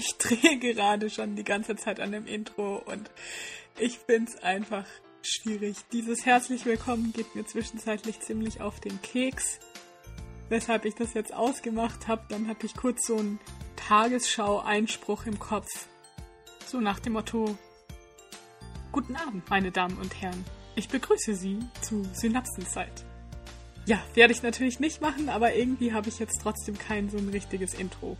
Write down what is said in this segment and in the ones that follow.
Ich drehe gerade schon die ganze Zeit an dem Intro und ich finde es einfach schwierig. Dieses herzlich willkommen geht mir zwischenzeitlich ziemlich auf den Keks. Weshalb ich das jetzt ausgemacht habe, dann hatte ich kurz so einen Tagesschau-Einspruch im Kopf. So nach dem Motto: Guten Abend, meine Damen und Herren. Ich begrüße Sie zu Synapsenzeit. Ja, werde ich natürlich nicht machen, aber irgendwie habe ich jetzt trotzdem kein so ein richtiges Intro.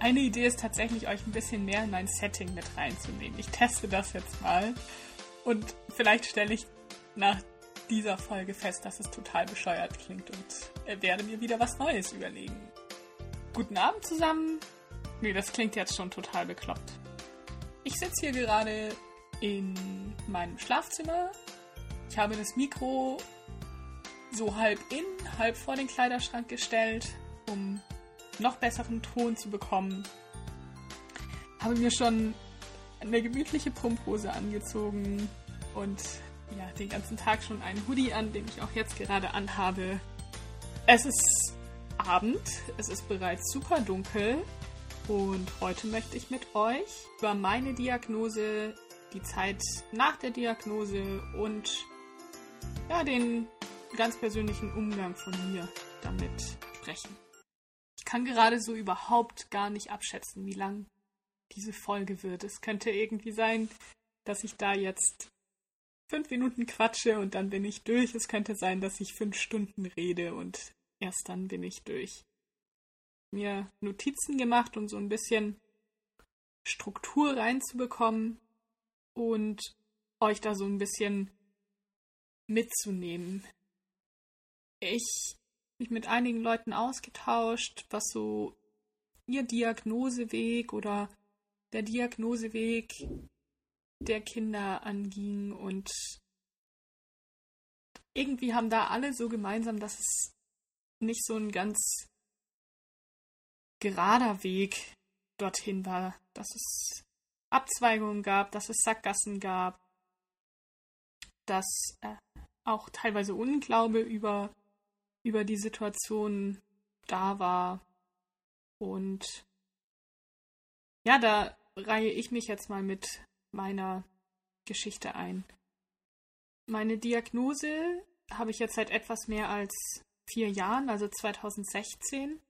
Eine Idee ist tatsächlich, euch ein bisschen mehr in mein Setting mit reinzunehmen. Ich teste das jetzt mal und vielleicht stelle ich nach dieser Folge fest, dass es total bescheuert klingt und werde mir wieder was Neues überlegen. Guten Abend zusammen. Nee, das klingt jetzt schon total bekloppt. Ich sitze hier gerade in meinem Schlafzimmer. Ich habe das Mikro so halb in, halb vor den Kleiderschrank gestellt, um noch besseren Ton zu bekommen. Habe mir schon eine gemütliche Pumphose angezogen und ja, den ganzen Tag schon einen Hoodie an, den ich auch jetzt gerade anhabe. Es ist Abend, es ist bereits super dunkel und heute möchte ich mit euch über meine Diagnose, die Zeit nach der Diagnose und ja, den ganz persönlichen Umgang von mir damit sprechen kann gerade so überhaupt gar nicht abschätzen, wie lang diese Folge wird. Es könnte irgendwie sein, dass ich da jetzt fünf Minuten quatsche und dann bin ich durch. Es könnte sein, dass ich fünf Stunden rede und erst dann bin ich durch. Mir Notizen gemacht, um so ein bisschen Struktur reinzubekommen und euch da so ein bisschen mitzunehmen. Ich mich mit einigen Leuten ausgetauscht, was so ihr Diagnoseweg oder der Diagnoseweg der Kinder anging. Und irgendwie haben da alle so gemeinsam, dass es nicht so ein ganz gerader Weg dorthin war, dass es Abzweigungen gab, dass es Sackgassen gab, dass äh, auch teilweise Unglaube über über die Situation da war. Und ja, da reihe ich mich jetzt mal mit meiner Geschichte ein. Meine Diagnose habe ich jetzt seit etwas mehr als vier Jahren, also 2016.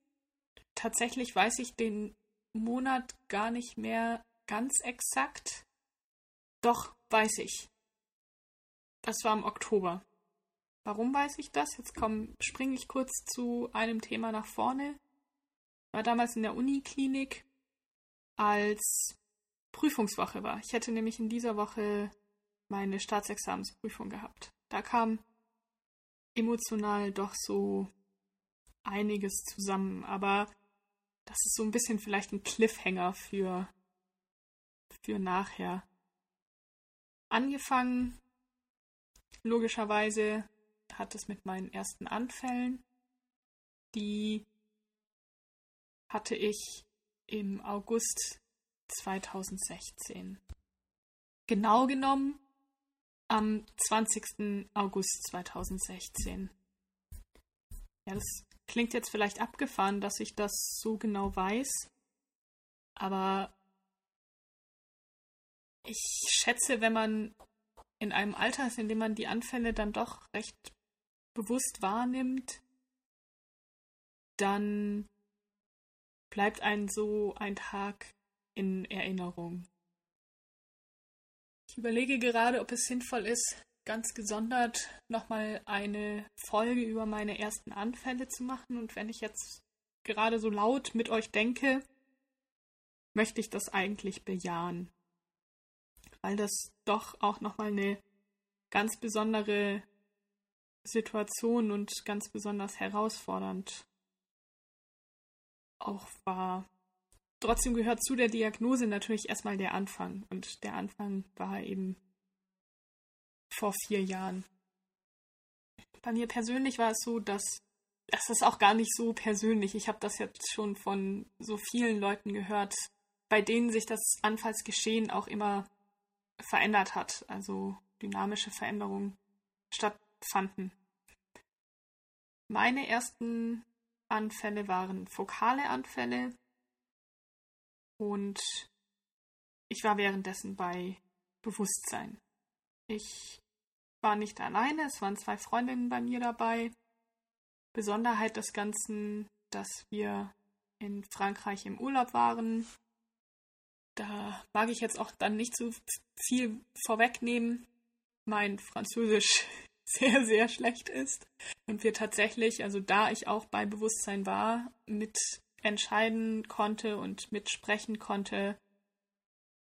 Tatsächlich weiß ich den Monat gar nicht mehr ganz exakt. Doch, weiß ich. Das war im Oktober. Warum weiß ich das? Jetzt springe ich kurz zu einem Thema nach vorne. Ich war damals in der Uniklinik, als Prüfungswoche war. Ich hätte nämlich in dieser Woche meine Staatsexamensprüfung gehabt. Da kam emotional doch so einiges zusammen, aber das ist so ein bisschen vielleicht ein Cliffhanger für, für nachher. Angefangen, logischerweise, hat es mit meinen ersten Anfällen. Die hatte ich im August 2016. Genau genommen am 20. August 2016. Ja, das klingt jetzt vielleicht abgefahren, dass ich das so genau weiß, aber ich schätze, wenn man in einem Alter ist, in dem man die Anfälle dann doch recht bewusst wahrnimmt, dann bleibt ein so ein Tag in Erinnerung. Ich überlege gerade, ob es sinnvoll ist, ganz gesondert nochmal eine Folge über meine ersten Anfälle zu machen. Und wenn ich jetzt gerade so laut mit euch denke, möchte ich das eigentlich bejahen. Weil das doch auch nochmal eine ganz besondere Situation und ganz besonders herausfordernd auch war. Trotzdem gehört zu der Diagnose natürlich erstmal der Anfang. Und der Anfang war eben vor vier Jahren. Bei mir persönlich war es so, dass das ist auch gar nicht so persönlich. Ich habe das jetzt schon von so vielen Leuten gehört, bei denen sich das Anfallsgeschehen auch immer verändert hat. Also dynamische Veränderungen stattfanden. Meine ersten Anfälle waren fokale Anfälle. und ich war währenddessen bei Bewusstsein. Ich war nicht alleine, es waren zwei Freundinnen bei mir dabei. Besonderheit des Ganzen, dass wir in Frankreich im Urlaub waren. Da mag ich jetzt auch dann nicht so viel vorwegnehmen. Mein Französisch sehr, sehr schlecht ist. Und wir tatsächlich, also da ich auch bei Bewusstsein war, mit entscheiden konnte und mitsprechen konnte,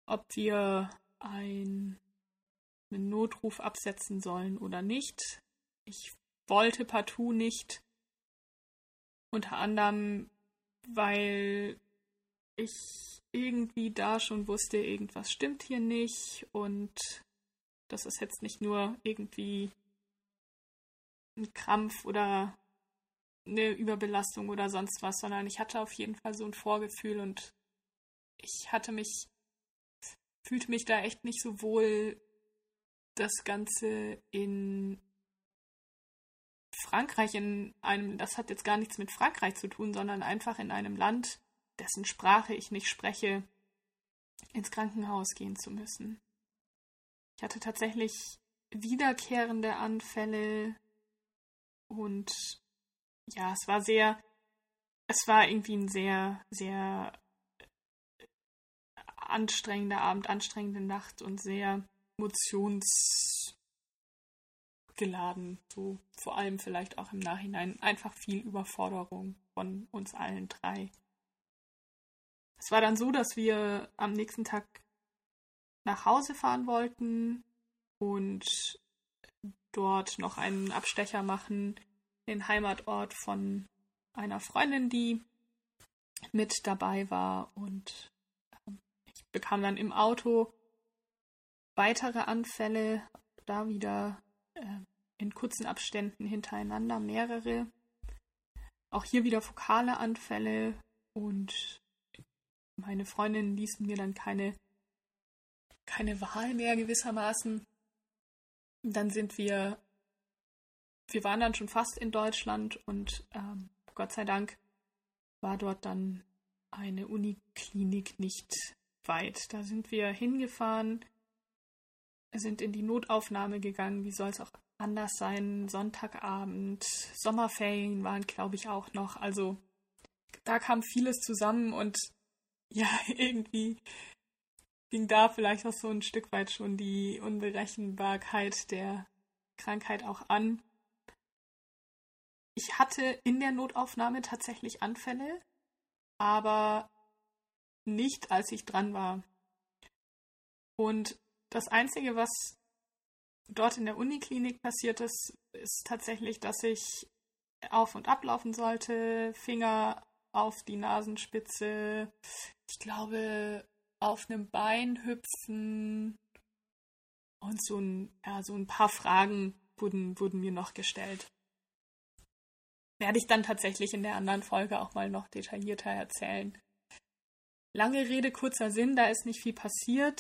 ob wir ein, einen Notruf absetzen sollen oder nicht. Ich wollte partout nicht. Unter anderem, weil ich irgendwie da schon wusste, irgendwas stimmt hier nicht und das ist jetzt nicht nur irgendwie ein Krampf oder eine Überbelastung oder sonst was, sondern ich hatte auf jeden Fall so ein Vorgefühl und ich hatte mich, fühlte mich da echt nicht so wohl, das Ganze in Frankreich, in einem, das hat jetzt gar nichts mit Frankreich zu tun, sondern einfach in einem Land, dessen Sprache ich nicht spreche, ins Krankenhaus gehen zu müssen. Ich hatte tatsächlich wiederkehrende Anfälle und ja, es war sehr, es war irgendwie ein sehr, sehr anstrengender Abend, anstrengende Nacht und sehr emotionsgeladen. So vor allem vielleicht auch im Nachhinein einfach viel Überforderung von uns allen drei. Es war dann so, dass wir am nächsten Tag nach Hause fahren wollten und dort noch einen Abstecher machen den Heimatort von einer Freundin, die mit dabei war. Und ähm, ich bekam dann im Auto weitere Anfälle, da wieder äh, in kurzen Abständen hintereinander mehrere. Auch hier wieder fokale Anfälle und meine Freundin ließen mir dann keine, keine Wahl mehr gewissermaßen. Dann sind wir wir waren dann schon fast in Deutschland und ähm, Gott sei Dank war dort dann eine Uniklinik nicht weit. Da sind wir hingefahren, sind in die Notaufnahme gegangen. Wie soll es auch anders sein? Sonntagabend, Sommerferien waren, glaube ich, auch noch. Also da kam vieles zusammen und ja, irgendwie ging da vielleicht auch so ein Stück weit schon die Unberechenbarkeit der Krankheit auch an ich hatte in der Notaufnahme tatsächlich Anfälle, aber nicht, als ich dran war. Und das Einzige, was dort in der Uniklinik passiert ist, ist tatsächlich, dass ich auf und ablaufen sollte, Finger auf die Nasenspitze, ich glaube, auf einem Bein hüpfen und so ein, ja, so ein paar Fragen wurden, wurden mir noch gestellt werde ich dann tatsächlich in der anderen Folge auch mal noch detaillierter erzählen. Lange Rede, kurzer Sinn, da ist nicht viel passiert.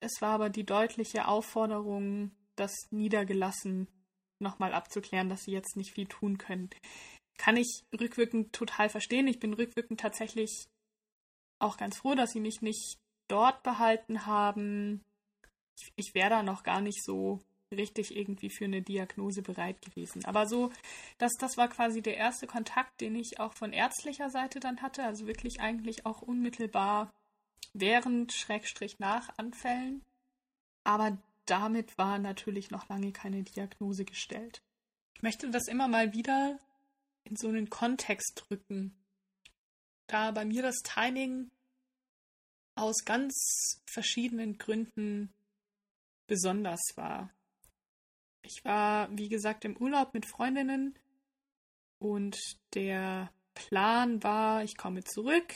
Es war aber die deutliche Aufforderung, das niedergelassen nochmal abzuklären, dass sie jetzt nicht viel tun können. Kann ich rückwirkend total verstehen. Ich bin rückwirkend tatsächlich auch ganz froh, dass sie mich nicht dort behalten haben. Ich, ich wäre da noch gar nicht so richtig irgendwie für eine Diagnose bereit gewesen. Aber so, das, das war quasi der erste Kontakt, den ich auch von ärztlicher Seite dann hatte, also wirklich eigentlich auch unmittelbar während, Schrägstrich nach Anfällen. Aber damit war natürlich noch lange keine Diagnose gestellt. Ich möchte das immer mal wieder in so einen Kontext drücken. Da bei mir das Timing aus ganz verschiedenen Gründen besonders war. Ich war, wie gesagt, im Urlaub mit Freundinnen und der Plan war, ich komme zurück.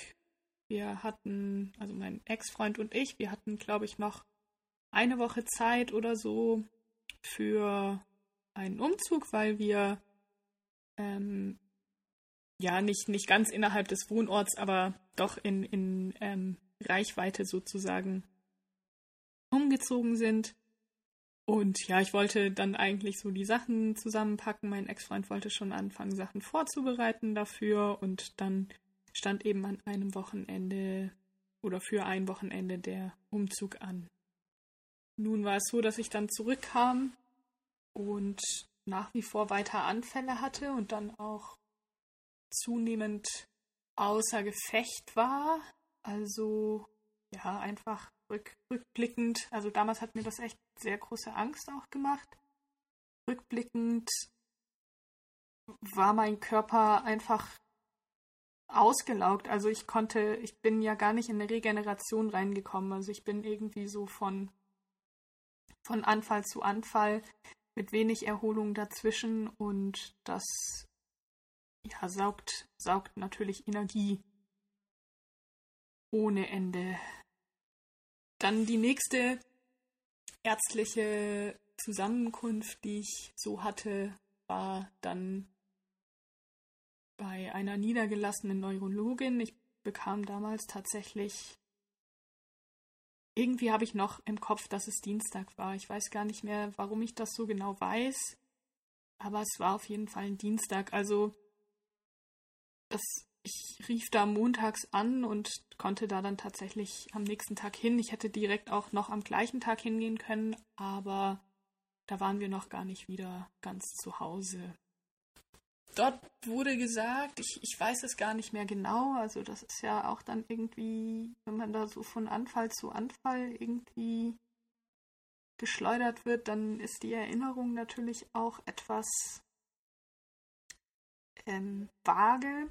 Wir hatten, also mein Ex-Freund und ich, wir hatten, glaube ich, noch eine Woche Zeit oder so für einen Umzug, weil wir ähm, ja nicht, nicht ganz innerhalb des Wohnorts, aber doch in, in ähm, Reichweite sozusagen umgezogen sind. Und ja, ich wollte dann eigentlich so die Sachen zusammenpacken. Mein Ex-Freund wollte schon anfangen, Sachen vorzubereiten dafür. Und dann stand eben an einem Wochenende oder für ein Wochenende der Umzug an. Nun war es so, dass ich dann zurückkam und nach wie vor weiter Anfälle hatte und dann auch zunehmend außer Gefecht war. Also ja, einfach rück, rückblickend. Also damals hat mir das echt sehr große Angst auch gemacht. Rückblickend war mein Körper einfach ausgelaugt. Also ich konnte, ich bin ja gar nicht in eine Regeneration reingekommen. Also ich bin irgendwie so von, von Anfall zu Anfall mit wenig Erholung dazwischen und das ja, saugt, saugt natürlich Energie ohne Ende. Dann die nächste ärztliche Zusammenkunft, die ich so hatte, war dann bei einer niedergelassenen Neurologin. Ich bekam damals tatsächlich. Irgendwie habe ich noch im Kopf, dass es Dienstag war. Ich weiß gar nicht mehr, warum ich das so genau weiß. Aber es war auf jeden Fall ein Dienstag. Also das, ich rief da montags an und konnte da dann tatsächlich am nächsten Tag hin. Ich hätte direkt auch noch am gleichen Tag hingehen können, aber da waren wir noch gar nicht wieder ganz zu Hause dort wurde gesagt, ich, ich weiß es gar nicht mehr genau, also das ist ja auch dann irgendwie, wenn man da so von Anfall zu Anfall irgendwie geschleudert wird, dann ist die Erinnerung natürlich auch etwas ähm, vage.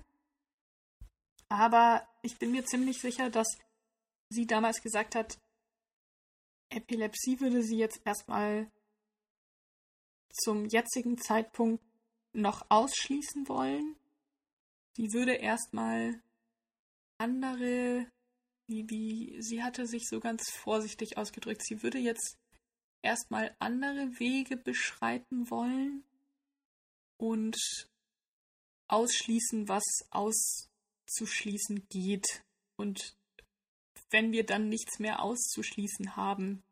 Aber ich bin mir ziemlich sicher, dass sie damals gesagt hat, Epilepsie würde sie jetzt erstmal zum jetzigen Zeitpunkt noch ausschließen wollen. Sie würde erstmal andere, wie, wie, sie hatte sich so ganz vorsichtig ausgedrückt, sie würde jetzt erstmal andere Wege beschreiten wollen und ausschließen, was auszuschließen geht. Und wenn wir dann nichts mehr auszuschließen haben,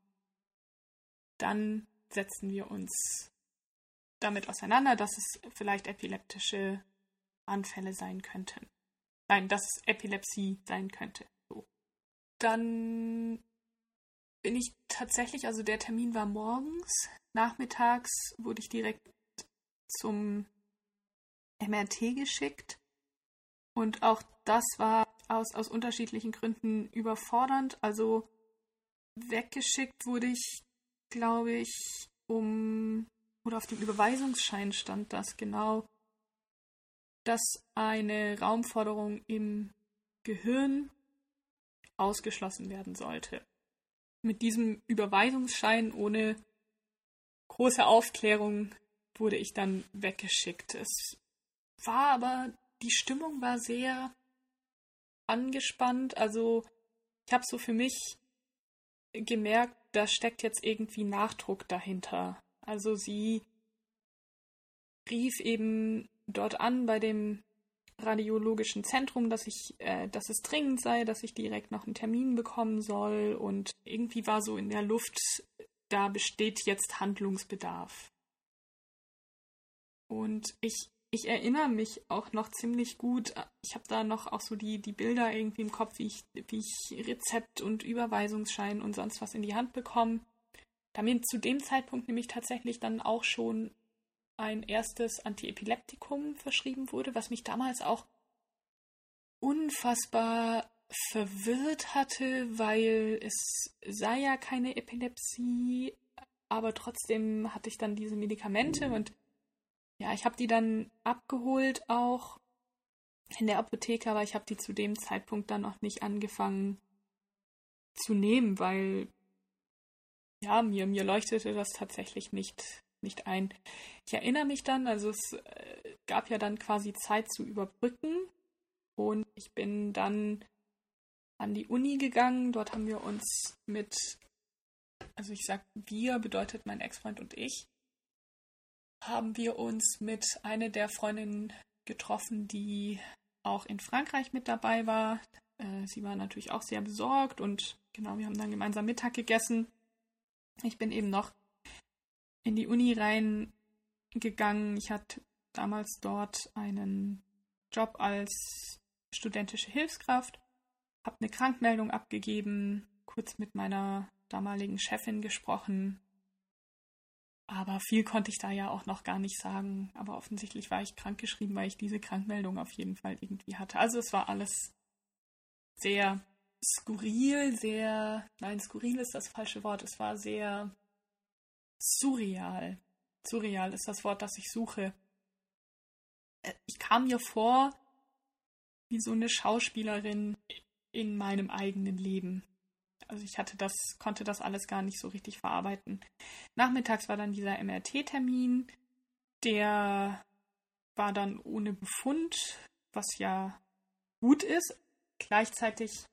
dann setzen wir uns damit auseinander, dass es vielleicht epileptische Anfälle sein könnten. Nein, dass es Epilepsie sein könnte. So. Dann bin ich tatsächlich, also der Termin war morgens, nachmittags wurde ich direkt zum MRT geschickt. Und auch das war aus, aus unterschiedlichen Gründen überfordernd. Also weggeschickt wurde ich, glaube ich, um oder auf dem Überweisungsschein stand das genau, dass eine Raumforderung im Gehirn ausgeschlossen werden sollte. Mit diesem Überweisungsschein ohne große Aufklärung wurde ich dann weggeschickt. Es war aber, die Stimmung war sehr angespannt. Also ich habe so für mich gemerkt, da steckt jetzt irgendwie Nachdruck dahinter. Also sie rief eben dort an bei dem radiologischen Zentrum, dass ich, äh, dass es dringend sei, dass ich direkt noch einen Termin bekommen soll und irgendwie war so in der Luft, da besteht jetzt Handlungsbedarf. Und ich, ich erinnere mich auch noch ziemlich gut. Ich habe da noch auch so die, die Bilder irgendwie im Kopf, wie ich, wie ich Rezept und Überweisungsschein und sonst was in die Hand bekomme da mir zu dem Zeitpunkt nämlich tatsächlich dann auch schon ein erstes Antiepileptikum verschrieben wurde, was mich damals auch unfassbar verwirrt hatte, weil es sei ja keine Epilepsie, aber trotzdem hatte ich dann diese Medikamente und ja, ich habe die dann abgeholt auch in der Apotheke, aber ich habe die zu dem Zeitpunkt dann noch nicht angefangen zu nehmen, weil ja, mir, mir leuchtete das tatsächlich nicht, nicht ein. Ich erinnere mich dann, also es äh, gab ja dann quasi Zeit zu überbrücken und ich bin dann an die Uni gegangen. Dort haben wir uns mit, also ich sag wir bedeutet mein Ex-Freund und ich, haben wir uns mit einer der Freundinnen getroffen, die auch in Frankreich mit dabei war. Äh, sie war natürlich auch sehr besorgt und genau, wir haben dann gemeinsam Mittag gegessen. Ich bin eben noch in die Uni reingegangen. Ich hatte damals dort einen Job als studentische Hilfskraft, habe eine Krankmeldung abgegeben, kurz mit meiner damaligen Chefin gesprochen. Aber viel konnte ich da ja auch noch gar nicht sagen. Aber offensichtlich war ich krankgeschrieben, weil ich diese Krankmeldung auf jeden Fall irgendwie hatte. Also es war alles sehr skurril, sehr, nein, skurril ist das falsche Wort. Es war sehr surreal. Surreal ist das Wort, das ich suche. Äh, ich kam mir vor wie so eine Schauspielerin in meinem eigenen Leben. Also ich hatte das, konnte das alles gar nicht so richtig verarbeiten. Nachmittags war dann dieser MRT-Termin, der war dann ohne Befund, was ja gut ist. Gleichzeitig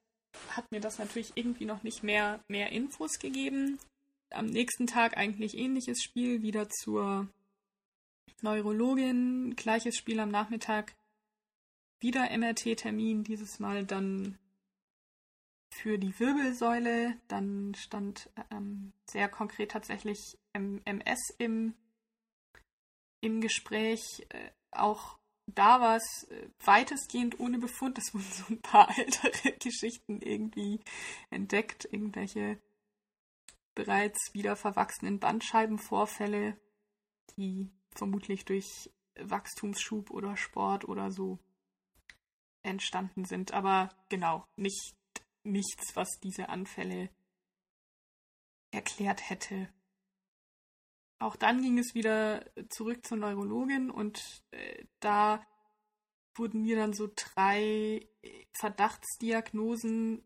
hat mir das natürlich irgendwie noch nicht mehr, mehr Infos gegeben. Am nächsten Tag eigentlich ähnliches Spiel, wieder zur Neurologin, gleiches Spiel am Nachmittag, wieder MRT-Termin, dieses Mal dann für die Wirbelsäule. Dann stand ähm, sehr konkret tatsächlich MS im, im Gespräch. Äh, auch da war es äh, weitestgehend ohne Befund. Es wurden so ein paar ältere Geschichten irgendwie entdeckt, irgendwelche bereits wieder verwachsenen Bandscheibenvorfälle, die vermutlich durch Wachstumsschub oder Sport oder so entstanden sind. Aber genau, nicht nichts, was diese Anfälle erklärt hätte. Auch dann ging es wieder zurück zur Neurologin und äh, da wurden mir dann so drei Verdachtsdiagnosen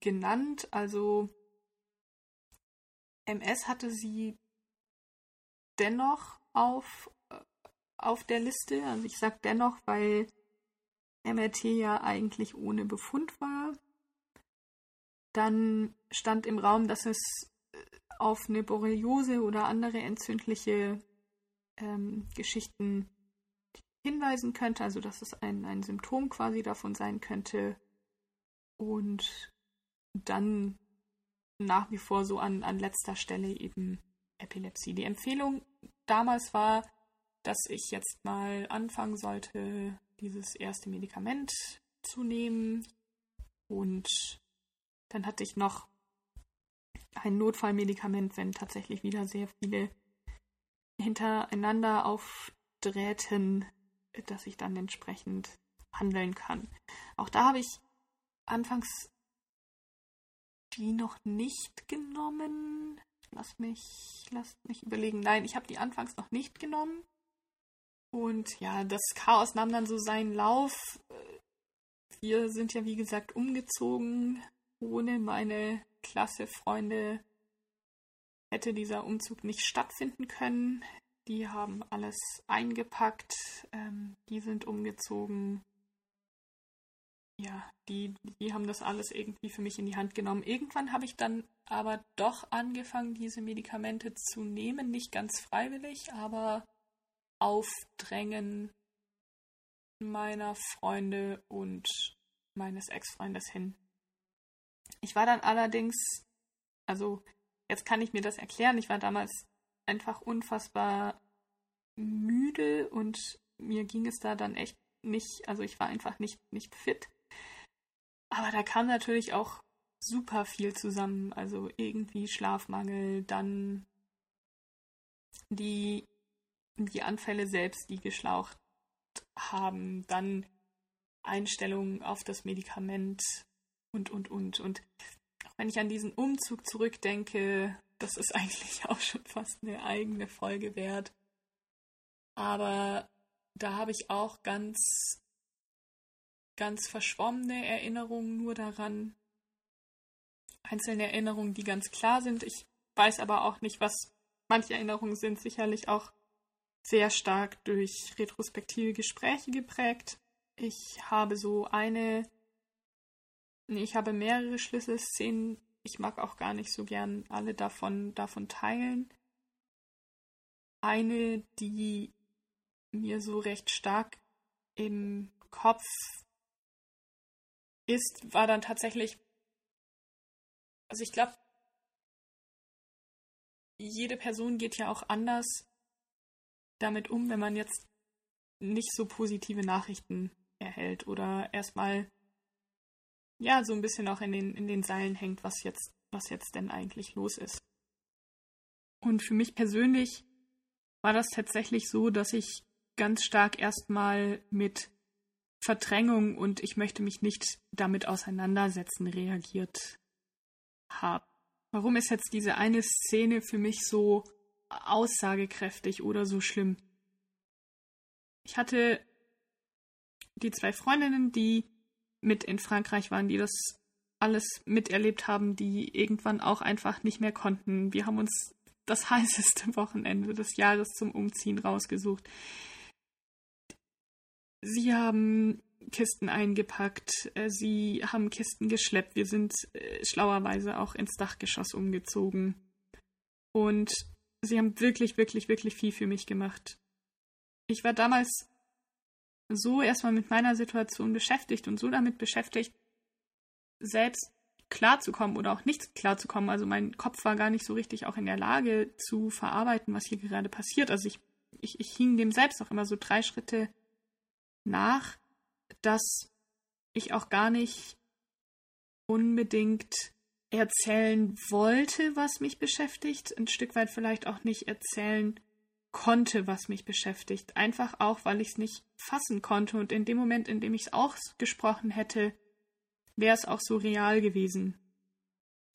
genannt. Also MS hatte sie dennoch auf, äh, auf der Liste. Also ich sage dennoch, weil MRT ja eigentlich ohne Befund war. Dann stand im Raum, dass es äh, auf eine Borreliose oder andere entzündliche ähm, Geschichten hinweisen könnte, also dass es ein, ein Symptom quasi davon sein könnte. Und dann nach wie vor so an, an letzter Stelle eben Epilepsie. Die Empfehlung damals war, dass ich jetzt mal anfangen sollte, dieses erste Medikament zu nehmen. Und dann hatte ich noch ein Notfallmedikament, wenn tatsächlich wieder sehr viele hintereinander aufdrähten, dass ich dann entsprechend handeln kann. Auch da habe ich anfangs die noch nicht genommen. Lass mich, lass mich überlegen. Nein, ich habe die anfangs noch nicht genommen. Und ja, das Chaos nahm dann so seinen Lauf. Wir sind ja, wie gesagt, umgezogen. Ohne meine Klasse Freunde hätte dieser Umzug nicht stattfinden können. Die haben alles eingepackt, ähm, die sind umgezogen ja, die, die haben das alles irgendwie für mich in die Hand genommen. Irgendwann habe ich dann aber doch angefangen, diese Medikamente zu nehmen. Nicht ganz freiwillig, aber auf Drängen meiner Freunde und meines Ex-Freundes hin. Ich war dann allerdings, also jetzt kann ich mir das erklären, ich war damals einfach unfassbar müde und mir ging es da dann echt nicht, also ich war einfach nicht, nicht fit. Aber da kam natürlich auch super viel zusammen. Also irgendwie Schlafmangel, dann die, die Anfälle selbst, die geschlaucht haben, dann Einstellungen auf das Medikament und, und, und. Und wenn ich an diesen Umzug zurückdenke, das ist eigentlich auch schon fast eine eigene Folge wert. Aber da habe ich auch ganz ganz verschwommene Erinnerungen nur daran. Einzelne Erinnerungen, die ganz klar sind. Ich weiß aber auch nicht, was manche Erinnerungen sind. Sicherlich auch sehr stark durch retrospektive Gespräche geprägt. Ich habe so eine, nee, ich habe mehrere Schlüsselszenen. Ich mag auch gar nicht so gern alle davon, davon teilen. Eine, die mir so recht stark im Kopf ist, war dann tatsächlich, also ich glaube, jede Person geht ja auch anders damit um, wenn man jetzt nicht so positive Nachrichten erhält oder erstmal ja, so ein bisschen auch in den, in den Seilen hängt, was jetzt, was jetzt denn eigentlich los ist. Und für mich persönlich war das tatsächlich so, dass ich ganz stark erstmal mit Verdrängung und ich möchte mich nicht damit auseinandersetzen reagiert habe. Warum ist jetzt diese eine Szene für mich so aussagekräftig oder so schlimm? Ich hatte die zwei Freundinnen, die mit in Frankreich waren, die das alles miterlebt haben, die irgendwann auch einfach nicht mehr konnten. Wir haben uns das heißeste Wochenende des Jahres zum Umziehen rausgesucht. Sie haben Kisten eingepackt, äh, sie haben Kisten geschleppt. Wir sind äh, schlauerweise auch ins Dachgeschoss umgezogen. Und sie haben wirklich, wirklich, wirklich viel für mich gemacht. Ich war damals so erstmal mit meiner Situation beschäftigt und so damit beschäftigt, selbst klarzukommen oder auch nicht klarzukommen. Also mein Kopf war gar nicht so richtig auch in der Lage zu verarbeiten, was hier gerade passiert. Also ich, ich, ich hing dem selbst auch immer so drei Schritte nach, dass ich auch gar nicht unbedingt erzählen wollte, was mich beschäftigt, ein Stück weit vielleicht auch nicht erzählen konnte, was mich beschäftigt. Einfach auch, weil ich es nicht fassen konnte und in dem Moment, in dem ich es auch gesprochen hätte, wäre es auch so real gewesen.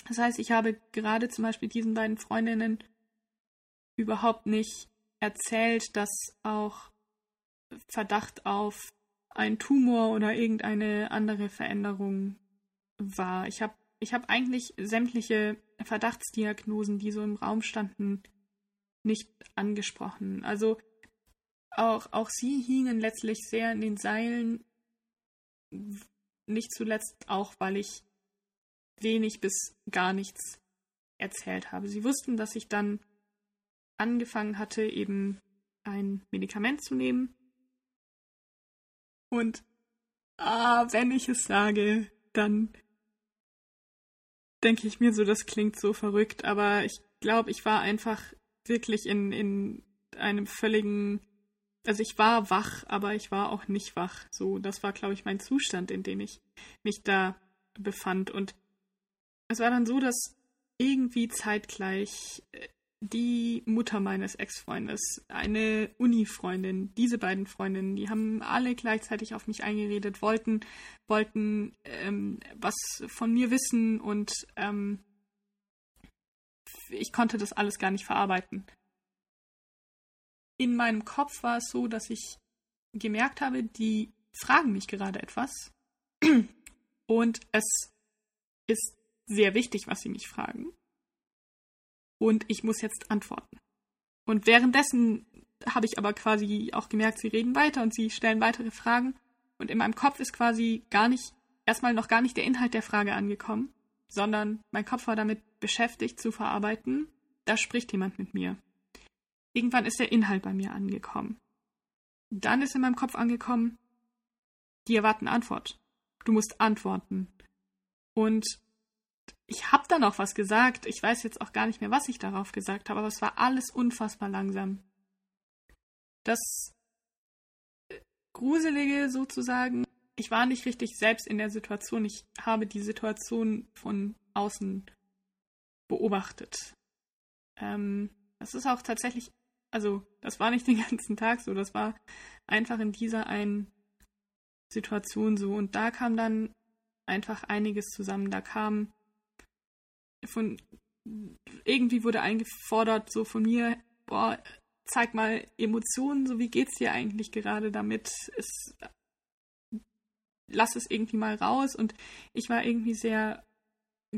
Das heißt, ich habe gerade zum Beispiel diesen beiden Freundinnen überhaupt nicht erzählt, dass auch Verdacht auf ein Tumor oder irgendeine andere Veränderung war. Ich habe ich hab eigentlich sämtliche Verdachtsdiagnosen, die so im Raum standen, nicht angesprochen. Also auch, auch sie hingen letztlich sehr in den Seilen, nicht zuletzt auch, weil ich wenig bis gar nichts erzählt habe. Sie wussten, dass ich dann angefangen hatte, eben ein Medikament zu nehmen. Und ah, wenn ich es sage, dann denke ich mir so, das klingt so verrückt, aber ich glaube, ich war einfach wirklich in, in einem völligen, also ich war wach, aber ich war auch nicht wach. So, das war, glaube ich, mein Zustand, in dem ich mich da befand. Und es war dann so, dass irgendwie zeitgleich äh, die Mutter meines Ex-Freundes, eine Uni-Freundin, diese beiden Freundinnen, die haben alle gleichzeitig auf mich eingeredet, wollten, wollten ähm, was von mir wissen und ähm, ich konnte das alles gar nicht verarbeiten. In meinem Kopf war es so, dass ich gemerkt habe, die fragen mich gerade etwas und es ist sehr wichtig, was sie mich fragen. Und ich muss jetzt antworten. Und währenddessen habe ich aber quasi auch gemerkt, sie reden weiter und sie stellen weitere Fragen. Und in meinem Kopf ist quasi gar nicht, erstmal noch gar nicht der Inhalt der Frage angekommen, sondern mein Kopf war damit beschäftigt zu verarbeiten, da spricht jemand mit mir. Irgendwann ist der Inhalt bei mir angekommen. Dann ist in meinem Kopf angekommen, die erwarten Antwort. Du musst antworten. Und ich habe da noch was gesagt. Ich weiß jetzt auch gar nicht mehr, was ich darauf gesagt habe, aber es war alles unfassbar langsam. Das Gruselige sozusagen ich war nicht richtig selbst in der Situation. Ich habe die Situation von außen beobachtet. Ähm, das ist auch tatsächlich, also das war nicht den ganzen Tag so, das war einfach in dieser einen Situation so. Und da kam dann einfach einiges zusammen. Da kam von, irgendwie wurde eingefordert, so von mir, boah, zeig mal Emotionen, so wie geht's dir eigentlich gerade damit? Es lass es irgendwie mal raus. Und ich war irgendwie sehr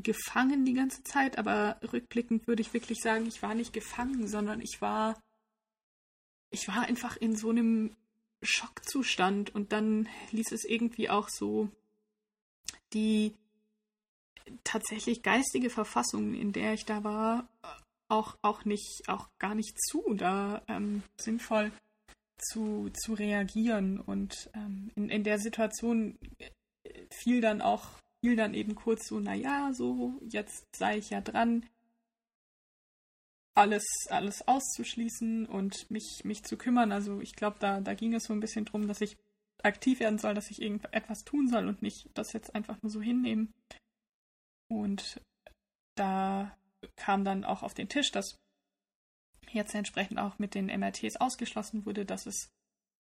gefangen die ganze Zeit, aber rückblickend würde ich wirklich sagen, ich war nicht gefangen, sondern ich war, ich war einfach in so einem Schockzustand und dann ließ es irgendwie auch so die tatsächlich geistige Verfassung, in der ich da war, auch, auch nicht, auch gar nicht zu, da ähm, sinnvoll zu, zu reagieren. Und ähm, in, in der Situation fiel dann auch, fiel dann eben kurz so, naja, so, jetzt sei ich ja dran, alles, alles auszuschließen und mich, mich zu kümmern. Also ich glaube, da, da ging es so ein bisschen drum, dass ich aktiv werden soll, dass ich irgendetwas tun soll und nicht das jetzt einfach nur so hinnehmen. Und da kam dann auch auf den Tisch, dass jetzt entsprechend auch mit den MRTs ausgeschlossen wurde, dass es,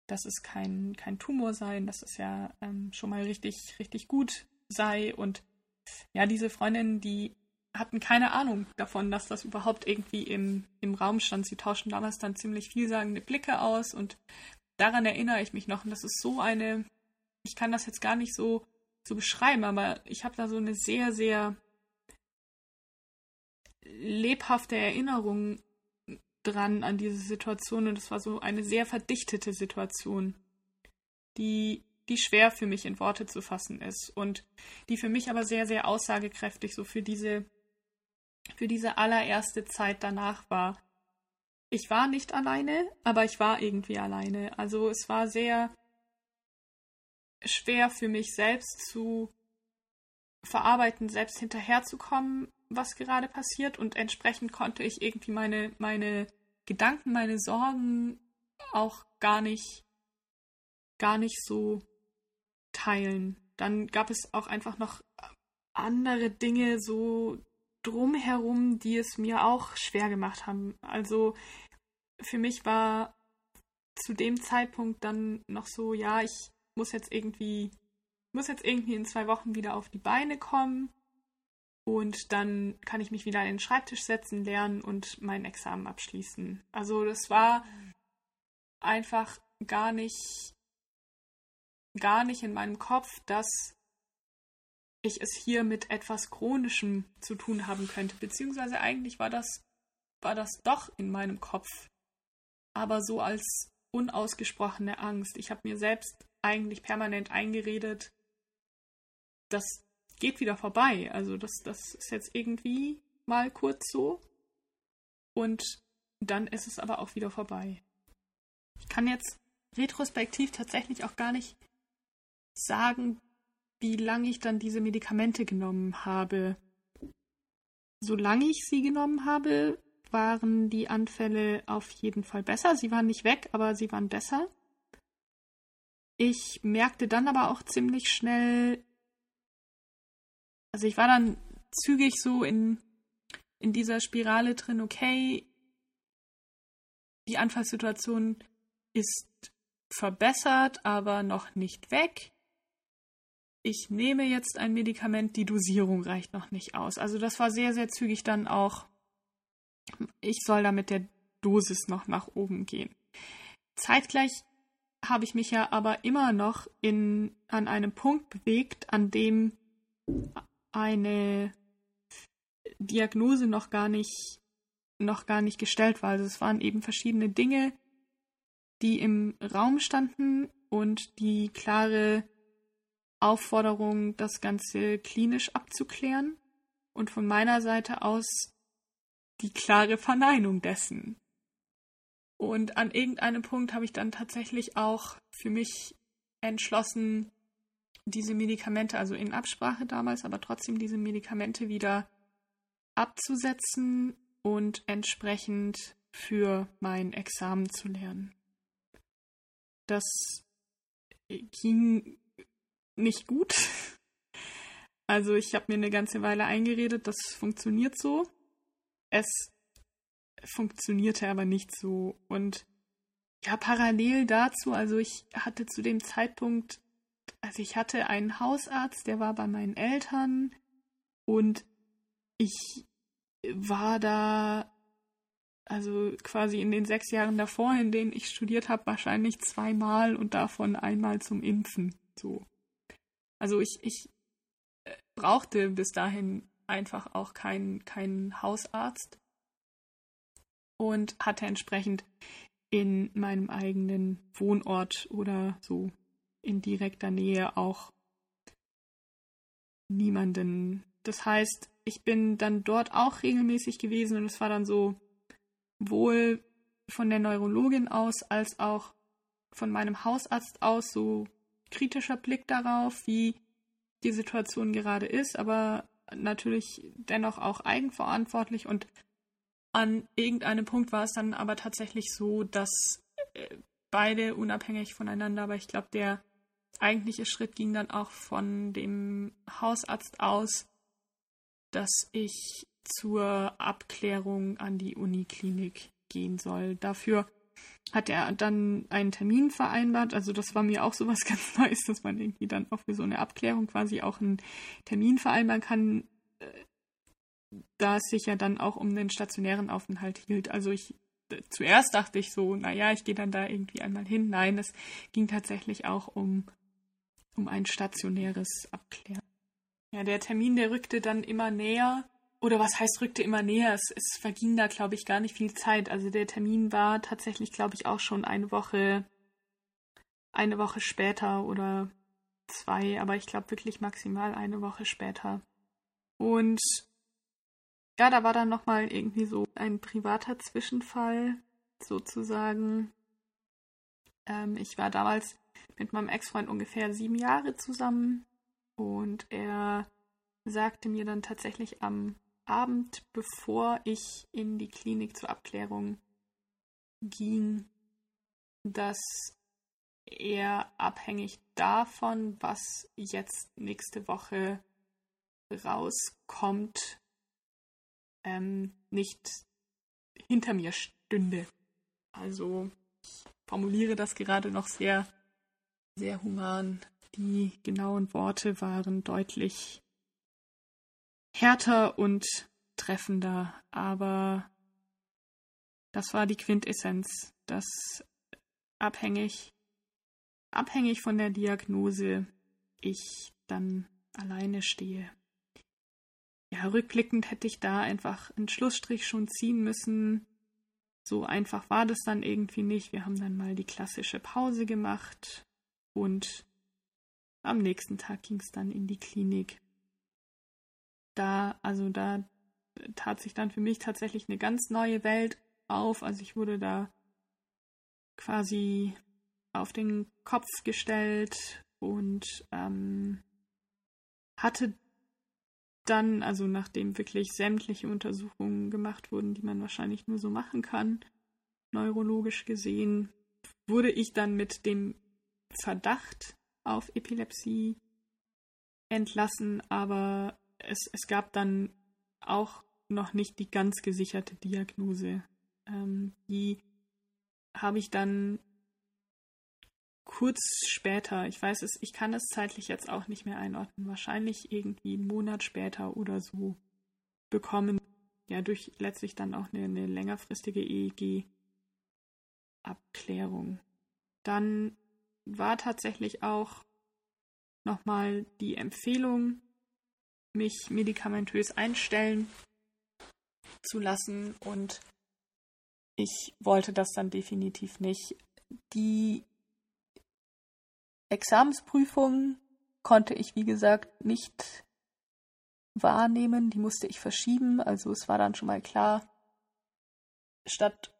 dass es kein, kein Tumor sei, dass es ja ähm, schon mal richtig, richtig gut sei. Und ja, diese Freundinnen, die hatten keine Ahnung davon, dass das überhaupt irgendwie im, im Raum stand. Sie tauschten damals dann ziemlich vielsagende Blicke aus und daran erinnere ich mich noch. Und das ist so eine, ich kann das jetzt gar nicht so, so beschreiben, aber ich habe da so eine sehr, sehr lebhafte Erinnerung dran an diese Situation und es war so eine sehr verdichtete Situation, die, die schwer für mich in Worte zu fassen ist und die für mich aber sehr, sehr aussagekräftig so für diese, für diese allererste Zeit danach war. Ich war nicht alleine, aber ich war irgendwie alleine. Also es war sehr schwer für mich selbst zu verarbeiten, selbst hinterherzukommen, was gerade passiert und entsprechend konnte ich irgendwie meine, meine Gedanken, meine Sorgen auch gar nicht, gar nicht so teilen. Dann gab es auch einfach noch andere Dinge so drumherum, die es mir auch schwer gemacht haben. Also für mich war zu dem Zeitpunkt dann noch so, ja, ich muss jetzt irgendwie, muss jetzt irgendwie in zwei Wochen wieder auf die Beine kommen und dann kann ich mich wieder an den Schreibtisch setzen, lernen und mein Examen abschließen. Also das war einfach gar nicht, gar nicht in meinem Kopf, dass ich es hier mit etwas Chronischem zu tun haben könnte. Beziehungsweise eigentlich war das, war das doch in meinem Kopf. Aber so als unausgesprochene Angst. Ich habe mir selbst eigentlich permanent eingeredet, dass geht wieder vorbei. Also das, das ist jetzt irgendwie mal kurz so. Und dann ist es aber auch wieder vorbei. Ich kann jetzt retrospektiv tatsächlich auch gar nicht sagen, wie lange ich dann diese Medikamente genommen habe. Solange ich sie genommen habe, waren die Anfälle auf jeden Fall besser. Sie waren nicht weg, aber sie waren besser. Ich merkte dann aber auch ziemlich schnell, also ich war dann zügig so in, in dieser Spirale drin, okay, die Anfallssituation ist verbessert, aber noch nicht weg. Ich nehme jetzt ein Medikament, die Dosierung reicht noch nicht aus. Also das war sehr, sehr zügig dann auch, ich soll da mit der Dosis noch nach oben gehen. Zeitgleich habe ich mich ja aber immer noch in, an einem Punkt bewegt, an dem eine Diagnose noch gar nicht noch gar nicht gestellt war. Also es waren eben verschiedene Dinge, die im Raum standen und die klare Aufforderung, das Ganze klinisch abzuklären und von meiner Seite aus die klare Verneinung dessen. Und an irgendeinem Punkt habe ich dann tatsächlich auch für mich entschlossen, diese Medikamente, also in Absprache damals, aber trotzdem diese Medikamente wieder abzusetzen und entsprechend für mein Examen zu lernen. Das ging nicht gut. Also ich habe mir eine ganze Weile eingeredet, das funktioniert so. Es funktionierte aber nicht so. Und ja, parallel dazu, also ich hatte zu dem Zeitpunkt also ich hatte einen Hausarzt, der war bei meinen Eltern und ich war da, also quasi in den sechs Jahren davor, in denen ich studiert habe, wahrscheinlich zweimal und davon einmal zum Impfen. So. Also ich, ich äh, brauchte bis dahin einfach auch keinen keinen Hausarzt und hatte entsprechend in meinem eigenen Wohnort oder so in direkter Nähe auch niemanden. Das heißt, ich bin dann dort auch regelmäßig gewesen und es war dann so wohl von der Neurologin aus als auch von meinem Hausarzt aus so kritischer Blick darauf, wie die Situation gerade ist, aber natürlich dennoch auch eigenverantwortlich und an irgendeinem Punkt war es dann aber tatsächlich so, dass äh, beide unabhängig voneinander, aber ich glaube, der eigentliche Schritt ging dann auch von dem Hausarzt aus, dass ich zur Abklärung an die Uniklinik gehen soll. Dafür hat er dann einen Termin vereinbart. Also das war mir auch sowas ganz Neues, dass man irgendwie dann auch für so eine Abklärung quasi auch einen Termin vereinbaren kann, äh, da es sich ja dann auch um den stationären Aufenthalt hielt. Also ich zuerst dachte ich so, naja, ich gehe dann da irgendwie einmal hin. Nein, es ging tatsächlich auch um, um ein stationäres Abklären. Ja, der Termin, der rückte dann immer näher. Oder was heißt, rückte immer näher? Es, es verging da, glaube ich, gar nicht viel Zeit. Also der Termin war tatsächlich, glaube ich, auch schon eine Woche, eine Woche später oder zwei, aber ich glaube wirklich maximal eine Woche später. Und ja, da war dann nochmal irgendwie so ein privater Zwischenfall, sozusagen. Ähm, ich war damals mit meinem Ex-Freund ungefähr sieben Jahre zusammen und er sagte mir dann tatsächlich am Abend, bevor ich in die Klinik zur Abklärung ging, dass er abhängig davon, was jetzt nächste Woche rauskommt, ähm, nicht hinter mir stünde. Also ich formuliere das gerade noch sehr, sehr human. Die genauen Worte waren deutlich härter und treffender, aber das war die Quintessenz, dass abhängig, abhängig von der Diagnose ich dann alleine stehe ja, rückblickend hätte ich da einfach einen Schlussstrich schon ziehen müssen. So einfach war das dann irgendwie nicht. Wir haben dann mal die klassische Pause gemacht und am nächsten Tag ging es dann in die Klinik. Da, also da tat sich dann für mich tatsächlich eine ganz neue Welt auf. Also ich wurde da quasi auf den Kopf gestellt und ähm, hatte dann, also nachdem wirklich sämtliche Untersuchungen gemacht wurden, die man wahrscheinlich nur so machen kann, neurologisch gesehen, wurde ich dann mit dem Verdacht auf Epilepsie entlassen, aber es, es gab dann auch noch nicht die ganz gesicherte Diagnose. Ähm, die habe ich dann kurz später, ich weiß es, ich kann es zeitlich jetzt auch nicht mehr einordnen, wahrscheinlich irgendwie einen Monat später oder so bekommen. Ja, durch letztlich dann auch eine, eine längerfristige EEG-Abklärung. Dann war tatsächlich auch nochmal die Empfehlung, mich medikamentös einstellen zu lassen und ich wollte das dann definitiv nicht. Die Examensprüfung konnte ich, wie gesagt, nicht wahrnehmen. Die musste ich verschieben. Also es war dann schon mal klar, statt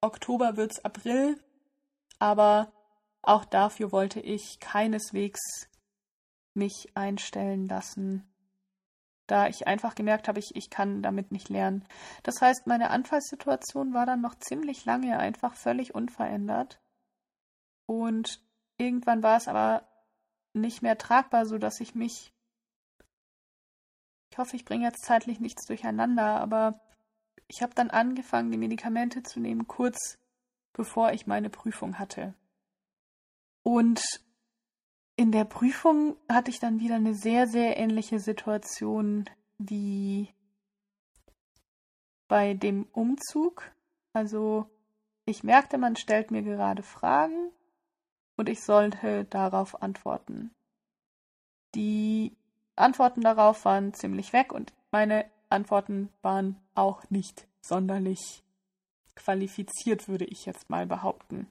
Oktober wird es April. Aber auch dafür wollte ich keineswegs mich einstellen lassen, da ich einfach gemerkt habe, ich, ich kann damit nicht lernen. Das heißt, meine Anfallssituation war dann noch ziemlich lange einfach völlig unverändert. Und Irgendwann war es aber nicht mehr tragbar, so dass ich mich. Ich hoffe, ich bringe jetzt zeitlich nichts durcheinander, aber ich habe dann angefangen, die Medikamente zu nehmen, kurz bevor ich meine Prüfung hatte. Und in der Prüfung hatte ich dann wieder eine sehr, sehr ähnliche Situation wie bei dem Umzug. Also ich merkte, man stellt mir gerade Fragen und ich sollte darauf antworten. Die Antworten darauf waren ziemlich weg und meine Antworten waren auch nicht sonderlich qualifiziert, würde ich jetzt mal behaupten.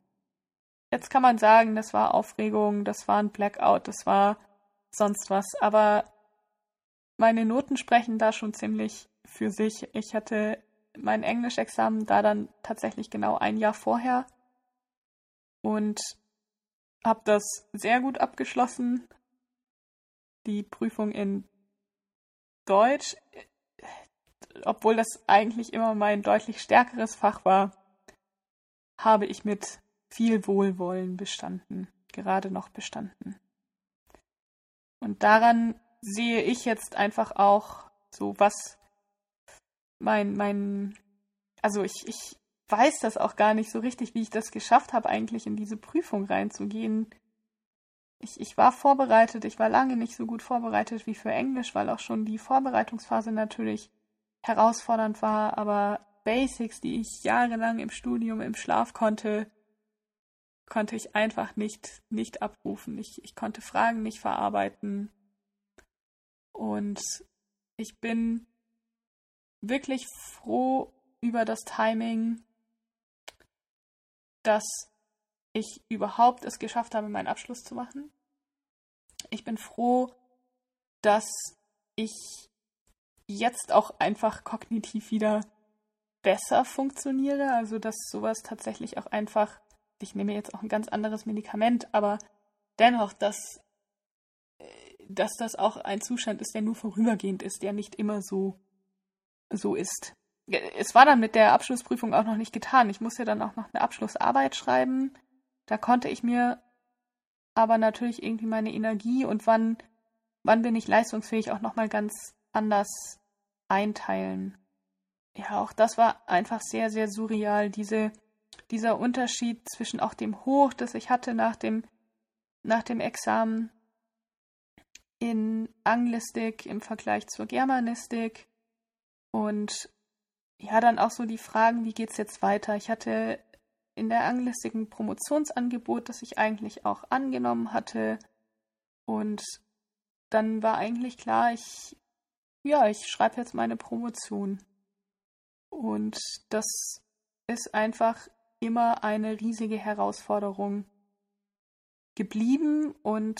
Jetzt kann man sagen, das war Aufregung, das war ein Blackout, das war sonst was, aber meine Noten sprechen da schon ziemlich für sich. Ich hatte mein Englischexamen da dann tatsächlich genau ein Jahr vorher und habe das sehr gut abgeschlossen. Die Prüfung in Deutsch, obwohl das eigentlich immer mein deutlich stärkeres Fach war, habe ich mit viel Wohlwollen bestanden, gerade noch bestanden. Und daran sehe ich jetzt einfach auch so, was mein, mein, also ich, ich weiß das auch gar nicht so richtig, wie ich das geschafft habe, eigentlich in diese Prüfung reinzugehen. Ich, ich war vorbereitet, ich war lange nicht so gut vorbereitet wie für Englisch, weil auch schon die Vorbereitungsphase natürlich herausfordernd war, aber Basics, die ich jahrelang im Studium im Schlaf konnte, konnte ich einfach nicht, nicht abrufen. Ich, ich konnte Fragen nicht verarbeiten. Und ich bin wirklich froh über das Timing, dass ich überhaupt es geschafft habe, meinen Abschluss zu machen. Ich bin froh, dass ich jetzt auch einfach kognitiv wieder besser funktioniere. Also dass sowas tatsächlich auch einfach, ich nehme jetzt auch ein ganz anderes Medikament, aber dennoch, dass, dass das auch ein Zustand ist, der nur vorübergehend ist, der nicht immer so, so ist. Es war dann mit der Abschlussprüfung auch noch nicht getan. Ich musste dann auch noch eine Abschlussarbeit schreiben. Da konnte ich mir aber natürlich irgendwie meine Energie und wann, wann bin ich leistungsfähig auch nochmal ganz anders einteilen. Ja, auch das war einfach sehr, sehr surreal. Diese, dieser Unterschied zwischen auch dem Hoch, das ich hatte nach dem, nach dem Examen in Anglistik im Vergleich zur Germanistik und ja, dann auch so die Fragen, wie geht's jetzt weiter? Ich hatte in der Anglistik ein Promotionsangebot, das ich eigentlich auch angenommen hatte und dann war eigentlich klar, ich ja, ich schreibe jetzt meine Promotion. Und das ist einfach immer eine riesige Herausforderung geblieben und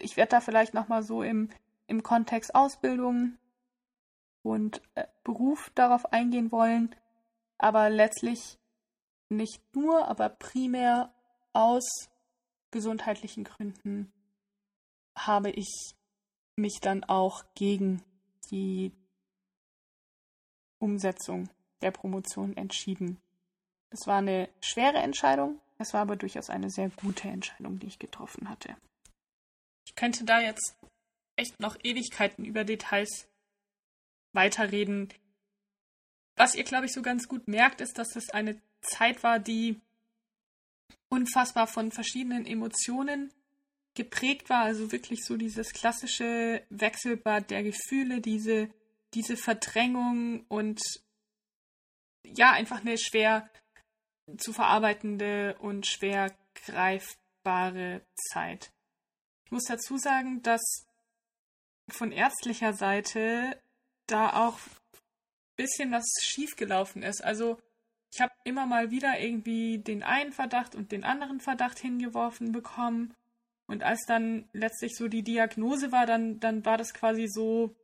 ich werde da vielleicht nochmal so im, im Kontext Ausbildung und äh, Beruf darauf eingehen wollen, aber letztlich nicht nur, aber primär aus gesundheitlichen Gründen habe ich mich dann auch gegen die Umsetzung der Promotion entschieden. Es war eine schwere Entscheidung, es war aber durchaus eine sehr gute Entscheidung, die ich getroffen hatte. Ich könnte da jetzt echt noch Ewigkeiten über Details weiterreden. Was ihr, glaube ich, so ganz gut merkt, ist, dass es eine Zeit war, die unfassbar von verschiedenen Emotionen geprägt war, also wirklich so dieses klassische Wechselbad der Gefühle, diese, diese Verdrängung und ja, einfach eine schwer zu verarbeitende und schwer greifbare Zeit. Ich muss dazu sagen, dass von ärztlicher Seite da auch bisschen was schiefgelaufen ist. Also ich habe immer mal wieder irgendwie den einen Verdacht und den anderen Verdacht hingeworfen bekommen und als dann letztlich so die Diagnose war, dann, dann war das quasi so,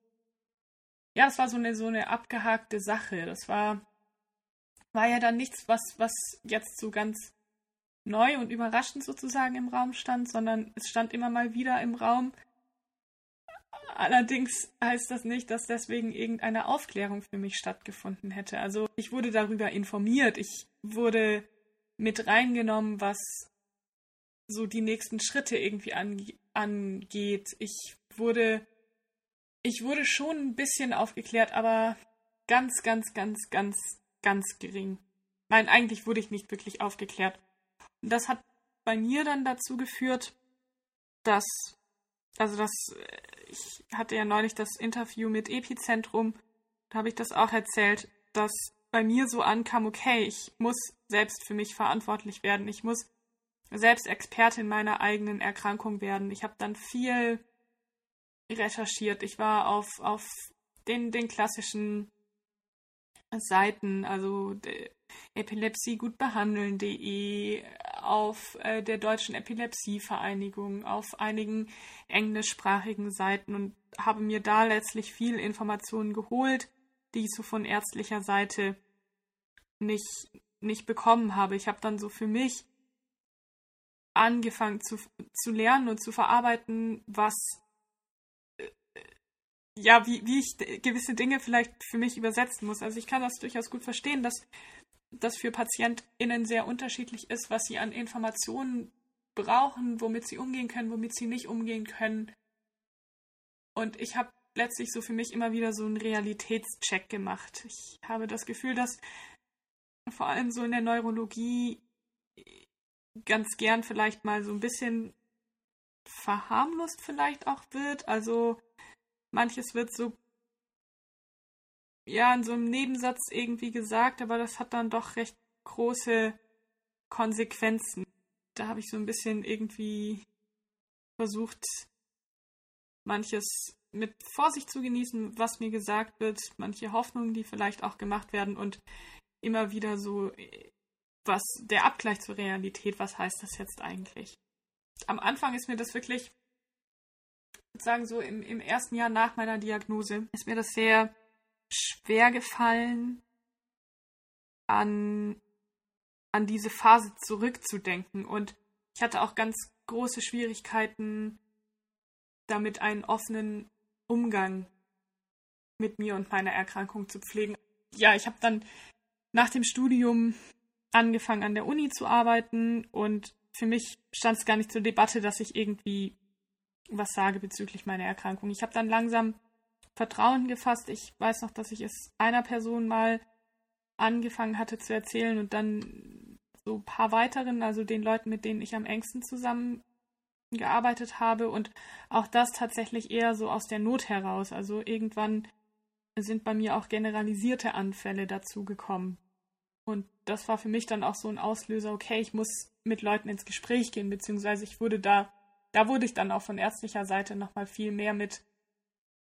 ja, es war so eine, so eine abgehakte Sache. Das war, war ja dann nichts, was, was jetzt so ganz neu und überraschend sozusagen im Raum stand, sondern es stand immer mal wieder im Raum. Allerdings heißt das nicht, dass deswegen irgendeine Aufklärung für mich stattgefunden hätte. Also ich wurde darüber informiert, ich wurde mit reingenommen, was so die nächsten Schritte irgendwie ange angeht. Ich wurde, ich wurde schon ein bisschen aufgeklärt, aber ganz, ganz, ganz, ganz, ganz gering. Nein, eigentlich wurde ich nicht wirklich aufgeklärt. Das hat bei mir dann dazu geführt, dass, also das, ich hatte ja neulich das Interview mit Epizentrum, da habe ich das auch erzählt, dass bei mir so ankam, okay, ich muss selbst für mich verantwortlich werden. Ich muss selbst Expertin meiner eigenen Erkrankung werden. Ich habe dann viel recherchiert. Ich war auf, auf den, den klassischen Seiten, also Epilepsie gut behandeln.de, auf äh, der Deutschen Epilepsievereinigung, auf einigen englischsprachigen Seiten und habe mir da letztlich viel Informationen geholt, die ich so von ärztlicher Seite nicht, nicht bekommen habe. Ich habe dann so für mich angefangen zu, zu lernen und zu verarbeiten, was ja, wie, wie ich gewisse Dinge vielleicht für mich übersetzen muss. Also ich kann das durchaus gut verstehen, dass das für PatientInnen sehr unterschiedlich ist, was sie an Informationen brauchen, womit sie umgehen können, womit sie nicht umgehen können. Und ich habe letztlich so für mich immer wieder so einen Realitätscheck gemacht. Ich habe das Gefühl, dass vor allem so in der Neurologie ganz gern vielleicht mal so ein bisschen verharmlost vielleicht auch wird. Also manches wird so ja in so einem Nebensatz irgendwie gesagt, aber das hat dann doch recht große Konsequenzen. Da habe ich so ein bisschen irgendwie versucht, manches mit Vorsicht zu genießen, was mir gesagt wird, manche Hoffnungen, die vielleicht auch gemacht werden und immer wieder so, was der Abgleich zur Realität, was heißt das jetzt eigentlich? Am Anfang ist mir das wirklich, sozusagen so im, im ersten Jahr nach meiner Diagnose, ist mir das sehr schwer gefallen, an, an diese Phase zurückzudenken. Und ich hatte auch ganz große Schwierigkeiten, damit einen offenen Umgang mit mir und meiner Erkrankung zu pflegen. Ja, ich habe dann nach dem Studium angefangen an der Uni zu arbeiten und für mich stand es gar nicht zur Debatte, dass ich irgendwie was sage bezüglich meiner Erkrankung. Ich habe dann langsam Vertrauen gefasst. Ich weiß noch, dass ich es einer Person mal angefangen hatte zu erzählen und dann so ein paar weiteren, also den Leuten, mit denen ich am engsten zusammengearbeitet habe und auch das tatsächlich eher so aus der Not heraus. Also irgendwann sind bei mir auch generalisierte Anfälle dazu gekommen. Und das war für mich dann auch so ein Auslöser, okay, ich muss mit Leuten ins Gespräch gehen, beziehungsweise ich wurde da, da wurde ich dann auch von ärztlicher Seite nochmal viel mehr mit,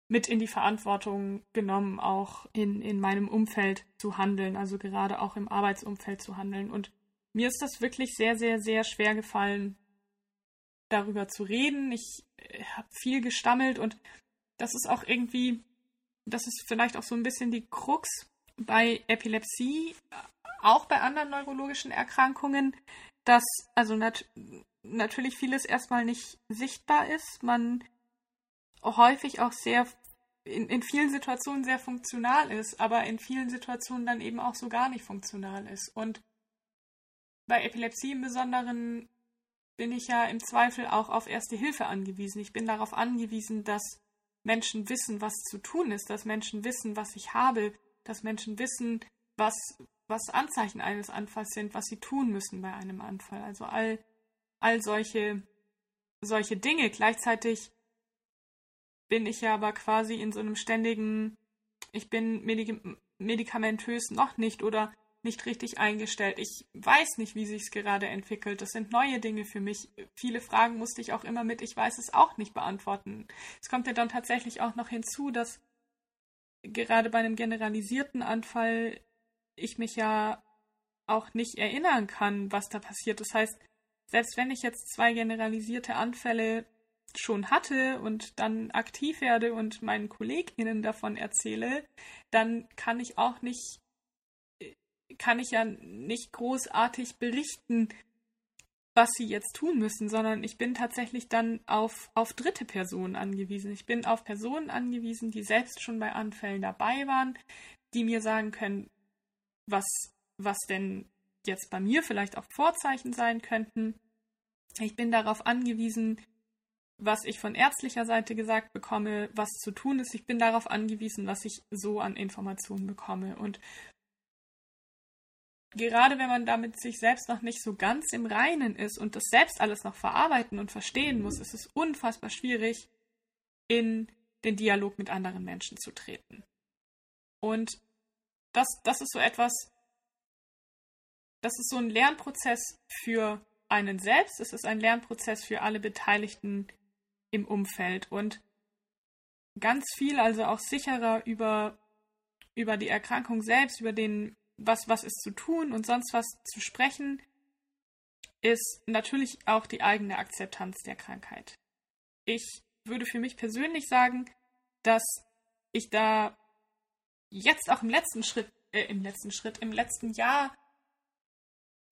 mit in die Verantwortung genommen, auch in, in meinem Umfeld zu handeln, also gerade auch im Arbeitsumfeld zu handeln. Und mir ist das wirklich sehr, sehr, sehr schwer gefallen, darüber zu reden. Ich äh, habe viel gestammelt und das ist auch irgendwie, das ist vielleicht auch so ein bisschen die Krux bei Epilepsie, auch bei anderen neurologischen Erkrankungen, dass also nat natürlich vieles erstmal nicht sichtbar ist, man häufig auch sehr in, in vielen Situationen sehr funktional ist, aber in vielen Situationen dann eben auch so gar nicht funktional ist. Und bei Epilepsie im Besonderen bin ich ja im Zweifel auch auf Erste Hilfe angewiesen. Ich bin darauf angewiesen, dass Menschen wissen, was zu tun ist, dass Menschen wissen, was ich habe, dass Menschen wissen, was, was Anzeichen eines Anfalls sind, was sie tun müssen bei einem Anfall. Also all, all solche, solche Dinge. Gleichzeitig bin ich ja aber quasi in so einem ständigen, ich bin medik medikamentös noch nicht oder nicht richtig eingestellt. Ich weiß nicht, wie sich es gerade entwickelt. Das sind neue Dinge für mich. Viele Fragen musste ich auch immer mit Ich weiß es auch nicht beantworten. Es kommt ja dann tatsächlich auch noch hinzu, dass gerade bei einem generalisierten Anfall ich mich ja auch nicht erinnern kann, was da passiert. Das heißt, selbst wenn ich jetzt zwei generalisierte Anfälle schon hatte und dann aktiv werde und meinen KollegInnen davon erzähle, dann kann ich auch nicht, kann ich ja nicht großartig berichten, was sie jetzt tun müssen, sondern ich bin tatsächlich dann auf, auf dritte Personen angewiesen. Ich bin auf Personen angewiesen, die selbst schon bei Anfällen dabei waren, die mir sagen können, was, was denn jetzt bei mir vielleicht auch Vorzeichen sein könnten. Ich bin darauf angewiesen, was ich von ärztlicher Seite gesagt bekomme, was zu tun ist. Ich bin darauf angewiesen, was ich so an Informationen bekomme. Und gerade wenn man damit sich selbst noch nicht so ganz im Reinen ist und das selbst alles noch verarbeiten und verstehen muss, ist es unfassbar schwierig, in den Dialog mit anderen Menschen zu treten. Und das, das ist so etwas, das ist so ein Lernprozess für einen selbst, es ist ein Lernprozess für alle Beteiligten im Umfeld und ganz viel, also auch sicherer über, über die Erkrankung selbst, über den was, was ist zu tun und sonst was zu sprechen, ist natürlich auch die eigene Akzeptanz der Krankheit. Ich würde für mich persönlich sagen, dass ich da jetzt auch im letzten Schritt, äh, im letzten Schritt, im letzten Jahr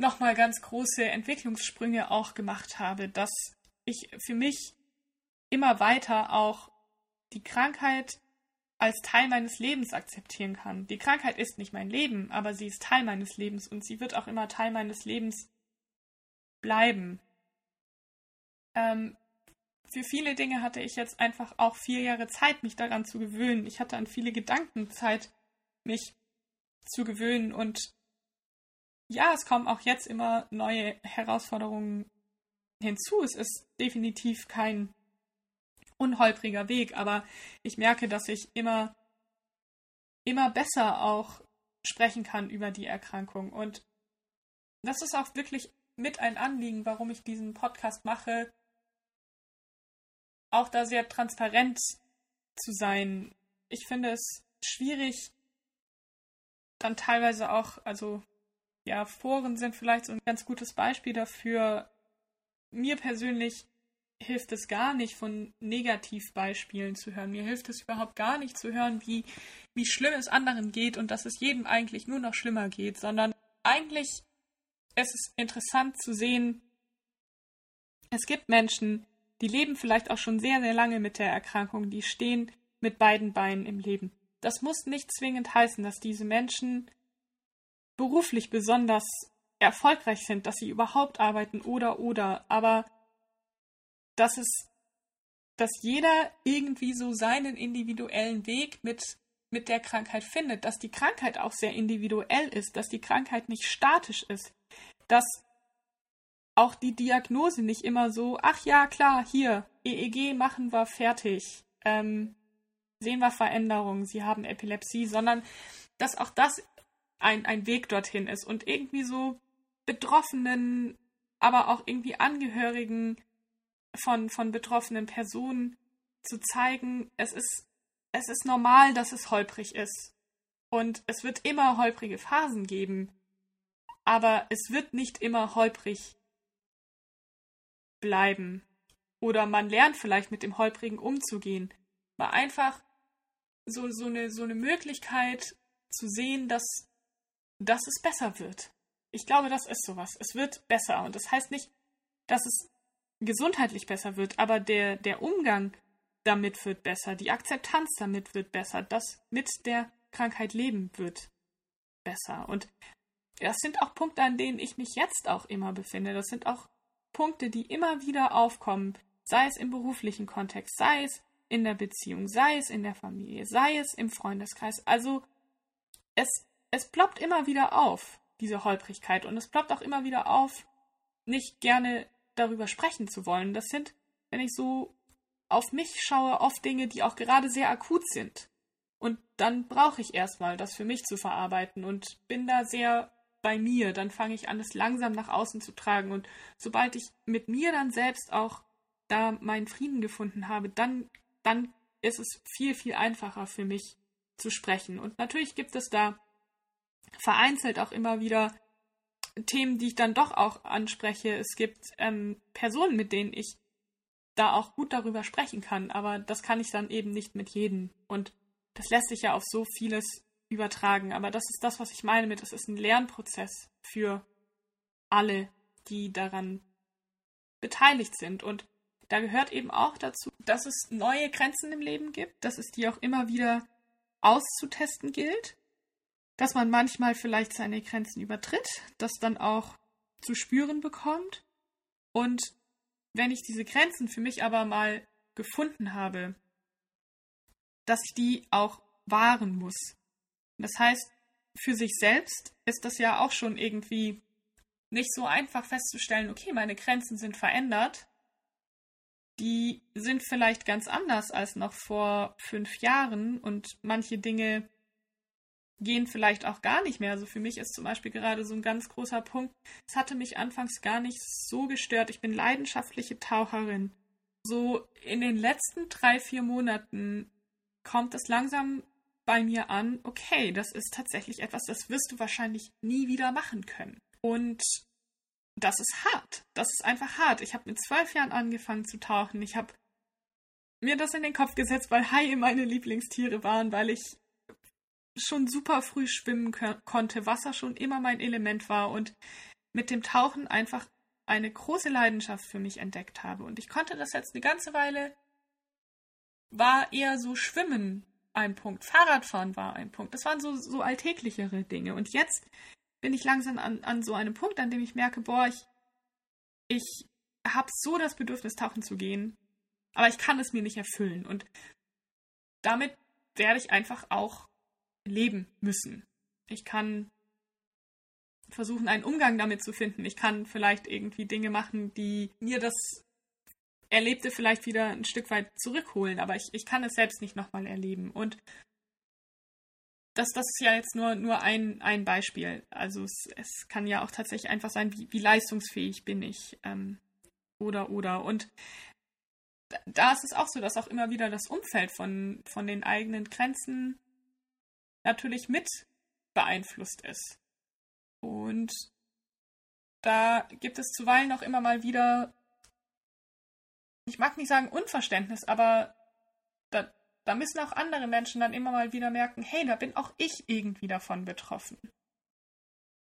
nochmal ganz große Entwicklungssprünge auch gemacht habe, dass ich für mich immer weiter auch die Krankheit als Teil meines Lebens akzeptieren kann. Die Krankheit ist nicht mein Leben, aber sie ist Teil meines Lebens und sie wird auch immer Teil meines Lebens bleiben. Ähm, für viele Dinge hatte ich jetzt einfach auch vier Jahre Zeit, mich daran zu gewöhnen. Ich hatte an viele Gedanken Zeit, mich zu gewöhnen. Und ja, es kommen auch jetzt immer neue Herausforderungen hinzu. Es ist definitiv kein unholpriger Weg, aber ich merke, dass ich immer, immer besser auch sprechen kann über die Erkrankung. Und das ist auch wirklich mit ein Anliegen, warum ich diesen Podcast mache, auch da sehr transparent zu sein. Ich finde es schwierig, dann teilweise auch, also ja, Foren sind vielleicht so ein ganz gutes Beispiel dafür. Mir persönlich hilft es gar nicht, von Negativbeispielen zu hören. Mir hilft es überhaupt gar nicht zu hören, wie, wie schlimm es anderen geht und dass es jedem eigentlich nur noch schlimmer geht, sondern eigentlich es ist interessant zu sehen, es gibt Menschen, die leben vielleicht auch schon sehr, sehr lange mit der Erkrankung, die stehen mit beiden Beinen im Leben. Das muss nicht zwingend heißen, dass diese Menschen beruflich besonders erfolgreich sind, dass sie überhaupt arbeiten oder oder, aber dass es, dass jeder irgendwie so seinen individuellen Weg mit, mit der Krankheit findet, dass die Krankheit auch sehr individuell ist, dass die Krankheit nicht statisch ist, dass auch die Diagnose nicht immer so, ach ja, klar, hier, EEG machen wir fertig, ähm, sehen wir Veränderungen, sie haben Epilepsie, sondern dass auch das ein, ein Weg dorthin ist und irgendwie so Betroffenen, aber auch irgendwie Angehörigen von, von betroffenen Personen zu zeigen, es ist, es ist normal, dass es holprig ist. Und es wird immer holprige Phasen geben. Aber es wird nicht immer holprig bleiben. Oder man lernt vielleicht mit dem Holprigen umzugehen. Mal einfach so, so, eine, so eine Möglichkeit zu sehen, dass, dass es besser wird. Ich glaube, das ist sowas. Es wird besser. Und das heißt nicht, dass es gesundheitlich besser wird, aber der, der Umgang damit wird besser, die Akzeptanz damit wird besser, das mit der Krankheit leben wird besser. Und das sind auch Punkte, an denen ich mich jetzt auch immer befinde. Das sind auch Punkte, die immer wieder aufkommen, sei es im beruflichen Kontext, sei es in der Beziehung, sei es in der Familie, sei es im Freundeskreis. Also es, es ploppt immer wieder auf, diese Holprigkeit. Und es ploppt auch immer wieder auf, nicht gerne darüber sprechen zu wollen. Das sind, wenn ich so auf mich schaue, oft Dinge, die auch gerade sehr akut sind. Und dann brauche ich erstmal das für mich zu verarbeiten und bin da sehr bei mir. Dann fange ich an, es langsam nach außen zu tragen. Und sobald ich mit mir dann selbst auch da meinen Frieden gefunden habe, dann, dann ist es viel, viel einfacher für mich zu sprechen. Und natürlich gibt es da vereinzelt auch immer wieder Themen, die ich dann doch auch anspreche. Es gibt ähm, Personen, mit denen ich da auch gut darüber sprechen kann, aber das kann ich dann eben nicht mit jedem. Und das lässt sich ja auf so vieles übertragen. Aber das ist das, was ich meine mit, es ist ein Lernprozess für alle, die daran beteiligt sind. Und da gehört eben auch dazu, dass es neue Grenzen im Leben gibt, dass es die auch immer wieder auszutesten gilt, dass man manchmal vielleicht seine Grenzen übertritt, das dann auch zu spüren bekommt. Und wenn ich diese Grenzen für mich aber mal gefunden habe, dass ich die auch wahren muss, das heißt, für sich selbst ist das ja auch schon irgendwie nicht so einfach festzustellen, okay, meine Grenzen sind verändert. Die sind vielleicht ganz anders als noch vor fünf Jahren und manche Dinge gehen vielleicht auch gar nicht mehr. Also für mich ist zum Beispiel gerade so ein ganz großer Punkt, es hatte mich anfangs gar nicht so gestört. Ich bin leidenschaftliche Taucherin. So in den letzten drei, vier Monaten kommt es langsam bei mir an, okay, das ist tatsächlich etwas, das wirst du wahrscheinlich nie wieder machen können. Und das ist hart. Das ist einfach hart. Ich habe mit zwölf Jahren angefangen zu tauchen. Ich habe mir das in den Kopf gesetzt, weil Haie meine Lieblingstiere waren, weil ich schon super früh schwimmen konnte, Wasser schon immer mein Element war und mit dem Tauchen einfach eine große Leidenschaft für mich entdeckt habe. Und ich konnte das jetzt eine ganze Weile, war eher so Schwimmen ein Punkt. Fahrradfahren war ein Punkt. Das waren so, so alltäglichere Dinge. Und jetzt bin ich langsam an, an so einem Punkt, an dem ich merke, boah, ich, ich habe so das Bedürfnis, tauchen zu gehen. aber ich kann es mir nicht erfüllen. Und damit werde ich einfach auch leben müssen. Ich kann versuchen, einen Umgang damit zu finden. Ich kann vielleicht irgendwie Dinge machen, die mir das Erlebte vielleicht wieder ein Stück weit zurückholen, aber ich, ich kann es selbst nicht nochmal erleben. Und das, das ist ja jetzt nur, nur ein, ein Beispiel. Also es, es kann ja auch tatsächlich einfach sein, wie, wie leistungsfähig bin ich. Ähm, oder, oder. Und da ist es auch so, dass auch immer wieder das Umfeld von, von den eigenen Grenzen natürlich mit beeinflusst ist. Und da gibt es zuweilen auch immer mal wieder, ich mag nicht sagen Unverständnis, aber da, da müssen auch andere Menschen dann immer mal wieder merken, hey, da bin auch ich irgendwie davon betroffen.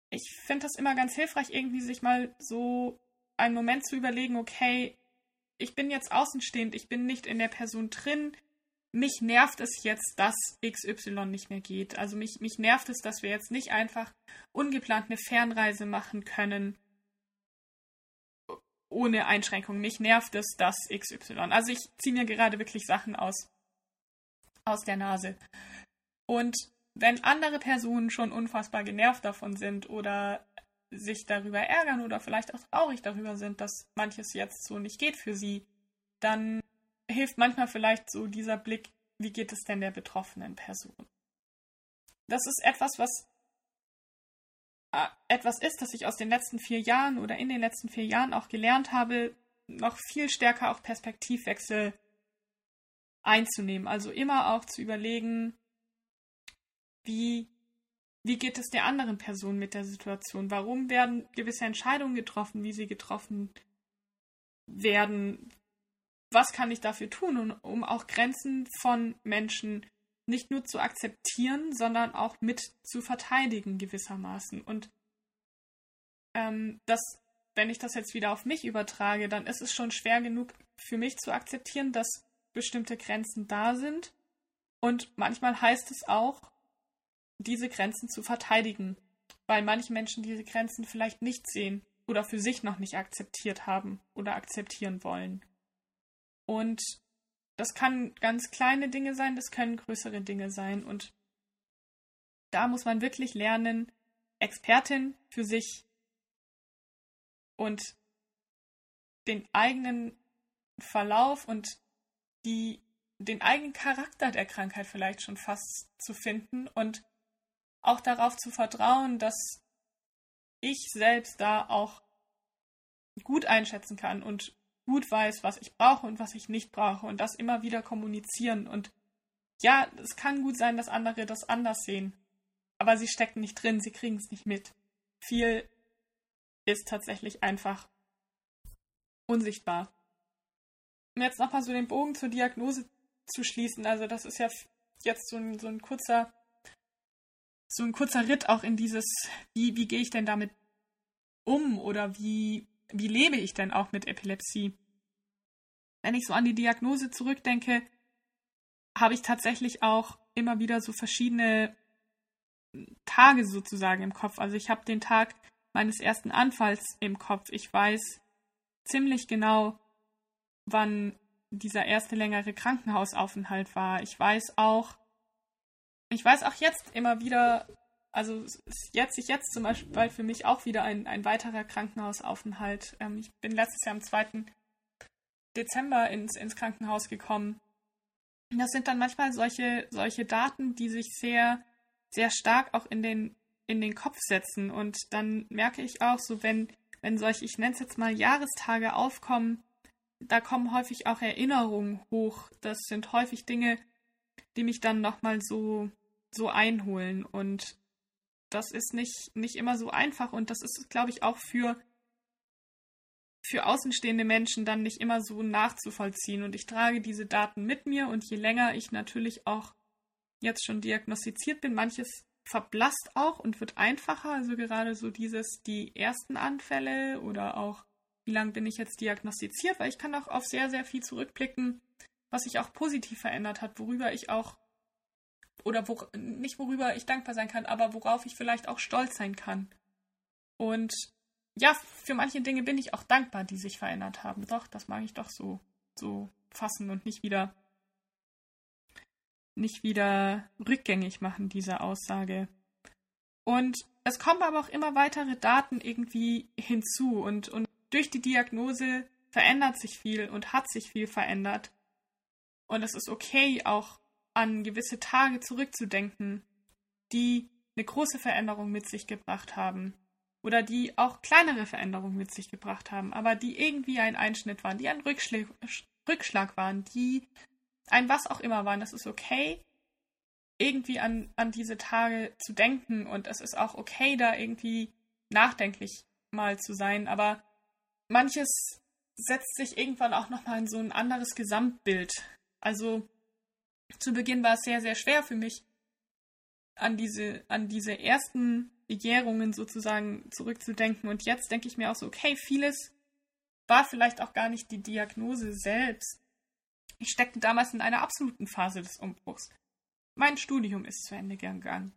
Ich finde das immer ganz hilfreich, irgendwie sich mal so einen Moment zu überlegen, okay, ich bin jetzt außenstehend, ich bin nicht in der Person drin. Mich nervt es jetzt, dass XY nicht mehr geht. Also mich, mich nervt es, dass wir jetzt nicht einfach ungeplant eine Fernreise machen können ohne Einschränkung. Mich nervt es, dass XY. Also ich ziehe mir gerade wirklich Sachen aus, aus der Nase. Und wenn andere Personen schon unfassbar genervt davon sind oder sich darüber ärgern oder vielleicht auch traurig darüber sind, dass manches jetzt so nicht geht für sie, dann hilft manchmal vielleicht so dieser Blick, wie geht es denn der betroffenen Person? Das ist etwas, was äh, etwas ist, das ich aus den letzten vier Jahren oder in den letzten vier Jahren auch gelernt habe, noch viel stärker auch Perspektivwechsel einzunehmen. Also immer auch zu überlegen, wie wie geht es der anderen Person mit der Situation? Warum werden gewisse Entscheidungen getroffen, wie sie getroffen werden? Was kann ich dafür tun, um auch Grenzen von Menschen nicht nur zu akzeptieren, sondern auch mit zu verteidigen gewissermaßen? Und ähm, das, wenn ich das jetzt wieder auf mich übertrage, dann ist es schon schwer genug für mich zu akzeptieren, dass bestimmte Grenzen da sind. Und manchmal heißt es auch, diese Grenzen zu verteidigen, weil manche Menschen diese Grenzen vielleicht nicht sehen oder für sich noch nicht akzeptiert haben oder akzeptieren wollen. Und das kann ganz kleine Dinge sein, das können größere Dinge sein. Und da muss man wirklich lernen, Expertin für sich und den eigenen Verlauf und die, den eigenen Charakter der Krankheit vielleicht schon fast zu finden und auch darauf zu vertrauen, dass ich selbst da auch gut einschätzen kann und gut weiß, was ich brauche und was ich nicht brauche und das immer wieder kommunizieren. Und ja, es kann gut sein, dass andere das anders sehen, aber sie stecken nicht drin, sie kriegen es nicht mit. Viel ist tatsächlich einfach unsichtbar. Um jetzt nochmal so den Bogen zur Diagnose zu schließen, also das ist ja jetzt so ein, so ein kurzer so ein kurzer Ritt auch in dieses, wie, wie gehe ich denn damit um oder wie, wie lebe ich denn auch mit Epilepsie? Wenn ich so an die Diagnose zurückdenke, habe ich tatsächlich auch immer wieder so verschiedene Tage sozusagen im Kopf. Also ich habe den Tag meines ersten Anfalls im Kopf. Ich weiß ziemlich genau, wann dieser erste längere Krankenhausaufenthalt war. Ich weiß auch, ich weiß auch jetzt immer wieder, also jetzt sich jetzt zum Beispiel für mich auch wieder ein, ein weiterer Krankenhausaufenthalt. Ähm, ich bin letztes Jahr am 2. Dezember ins, ins Krankenhaus gekommen. Das sind dann manchmal solche, solche Daten, die sich sehr, sehr stark auch in den, in den Kopf setzen. Und dann merke ich auch so, wenn, wenn solche, ich nenne es jetzt mal Jahrestage aufkommen, da kommen häufig auch Erinnerungen hoch. Das sind häufig Dinge, die mich dann nochmal so so einholen. Und das ist nicht, nicht immer so einfach und das ist, glaube ich, auch für, für außenstehende Menschen dann nicht immer so nachzuvollziehen. Und ich trage diese Daten mit mir und je länger ich natürlich auch jetzt schon diagnostiziert bin, manches verblasst auch und wird einfacher. Also gerade so dieses, die ersten Anfälle oder auch, wie lange bin ich jetzt diagnostiziert, weil ich kann auch auf sehr, sehr viel zurückblicken, was sich auch positiv verändert hat, worüber ich auch oder wo, nicht worüber ich dankbar sein kann, aber worauf ich vielleicht auch stolz sein kann. Und ja, für manche Dinge bin ich auch dankbar, die sich verändert haben. Doch, das mag ich doch so, so fassen und nicht wieder nicht wieder rückgängig machen, diese Aussage. Und es kommen aber auch immer weitere Daten irgendwie hinzu und, und durch die Diagnose verändert sich viel und hat sich viel verändert. Und es ist okay, auch an gewisse Tage zurückzudenken, die eine große Veränderung mit sich gebracht haben. Oder die auch kleinere Veränderungen mit sich gebracht haben, aber die irgendwie ein Einschnitt waren, die ein Rückschlag, Rückschlag waren, die ein was auch immer waren. Das ist okay, irgendwie an, an diese Tage zu denken und es ist auch okay, da irgendwie nachdenklich mal zu sein, aber manches setzt sich irgendwann auch nochmal in so ein anderes Gesamtbild. Also zu Beginn war es sehr, sehr schwer für mich, an diese, an diese ersten Begehrungen sozusagen zurückzudenken. Und jetzt denke ich mir auch so, okay, vieles war vielleicht auch gar nicht die Diagnose selbst. Ich steckte damals in einer absoluten Phase des Umbruchs. Mein Studium ist zu Ende gegangen.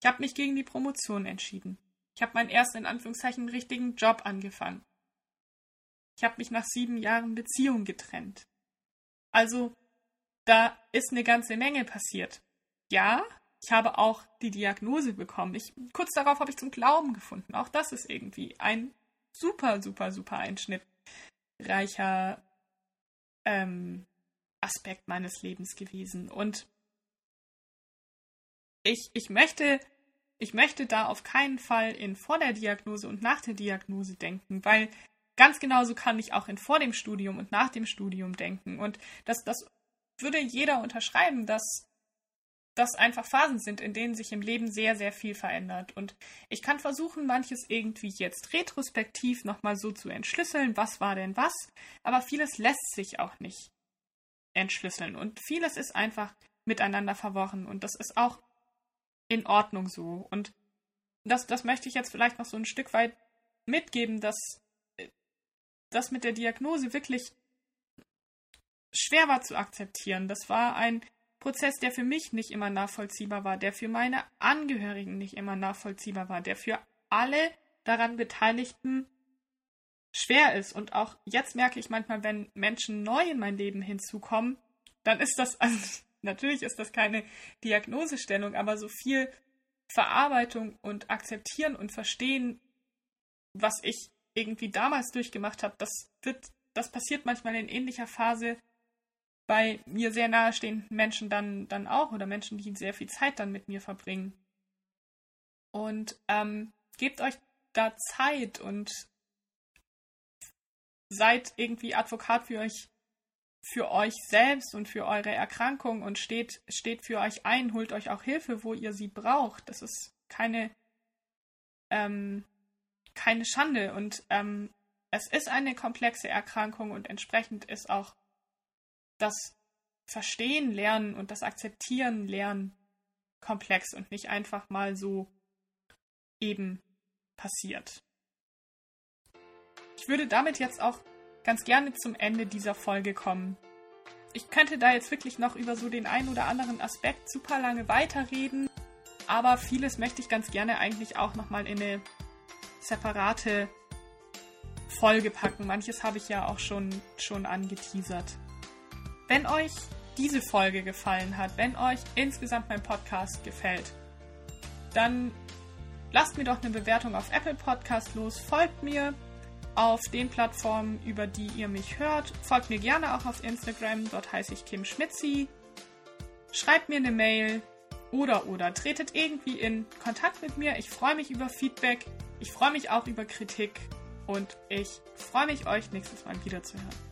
Ich habe mich gegen die Promotion entschieden. Ich habe meinen ersten in Anführungszeichen richtigen Job angefangen. Ich habe mich nach sieben Jahren Beziehung getrennt. Also, da ist eine ganze Menge passiert. Ja, ich habe auch die Diagnose bekommen. Ich, kurz darauf habe ich zum Glauben gefunden. Auch das ist irgendwie ein super, super, super einschnittreicher ähm, Aspekt meines Lebens gewesen. Und ich, ich möchte, ich möchte da auf keinen Fall in vor der Diagnose und nach der Diagnose denken, weil Ganz genauso kann ich auch in vor dem Studium und nach dem Studium denken. Und das, das würde jeder unterschreiben, dass das einfach Phasen sind, in denen sich im Leben sehr, sehr viel verändert. Und ich kann versuchen, manches irgendwie jetzt retrospektiv nochmal so zu entschlüsseln, was war denn was, aber vieles lässt sich auch nicht entschlüsseln. Und vieles ist einfach miteinander verworren. Und das ist auch in Ordnung so. Und das, das möchte ich jetzt vielleicht noch so ein Stück weit mitgeben, dass das mit der Diagnose wirklich schwer war zu akzeptieren. Das war ein Prozess, der für mich nicht immer nachvollziehbar war, der für meine Angehörigen nicht immer nachvollziehbar war, der für alle daran Beteiligten schwer ist. Und auch jetzt merke ich manchmal, wenn Menschen neu in mein Leben hinzukommen, dann ist das, also natürlich ist das keine Diagnosestellung, aber so viel Verarbeitung und Akzeptieren und Verstehen, was ich irgendwie damals durchgemacht habe, das wird, das passiert manchmal in ähnlicher Phase bei mir sehr nahestehenden Menschen dann, dann auch oder Menschen, die sehr viel Zeit dann mit mir verbringen. Und ähm, gebt euch da Zeit und seid irgendwie Advokat für euch, für euch selbst und für eure Erkrankung und steht, steht für euch ein, holt euch auch Hilfe, wo ihr sie braucht. Das ist keine ähm, keine Schande und ähm, es ist eine komplexe Erkrankung und entsprechend ist auch das Verstehen lernen und das Akzeptieren lernen komplex und nicht einfach mal so eben passiert. Ich würde damit jetzt auch ganz gerne zum Ende dieser Folge kommen. Ich könnte da jetzt wirklich noch über so den einen oder anderen Aspekt super lange weiterreden, aber vieles möchte ich ganz gerne eigentlich auch nochmal in eine separate Folge packen. Manches habe ich ja auch schon, schon angeteasert. Wenn euch diese Folge gefallen hat, wenn euch insgesamt mein Podcast gefällt, dann lasst mir doch eine Bewertung auf Apple Podcast los, folgt mir auf den Plattformen, über die ihr mich hört. Folgt mir gerne auch auf Instagram, dort heiße ich Kim Schmitzi. Schreibt mir eine Mail oder oder tretet irgendwie in Kontakt mit mir. Ich freue mich über Feedback. Ich freue mich auch über Kritik und ich freue mich, euch nächstes Mal wiederzuhören.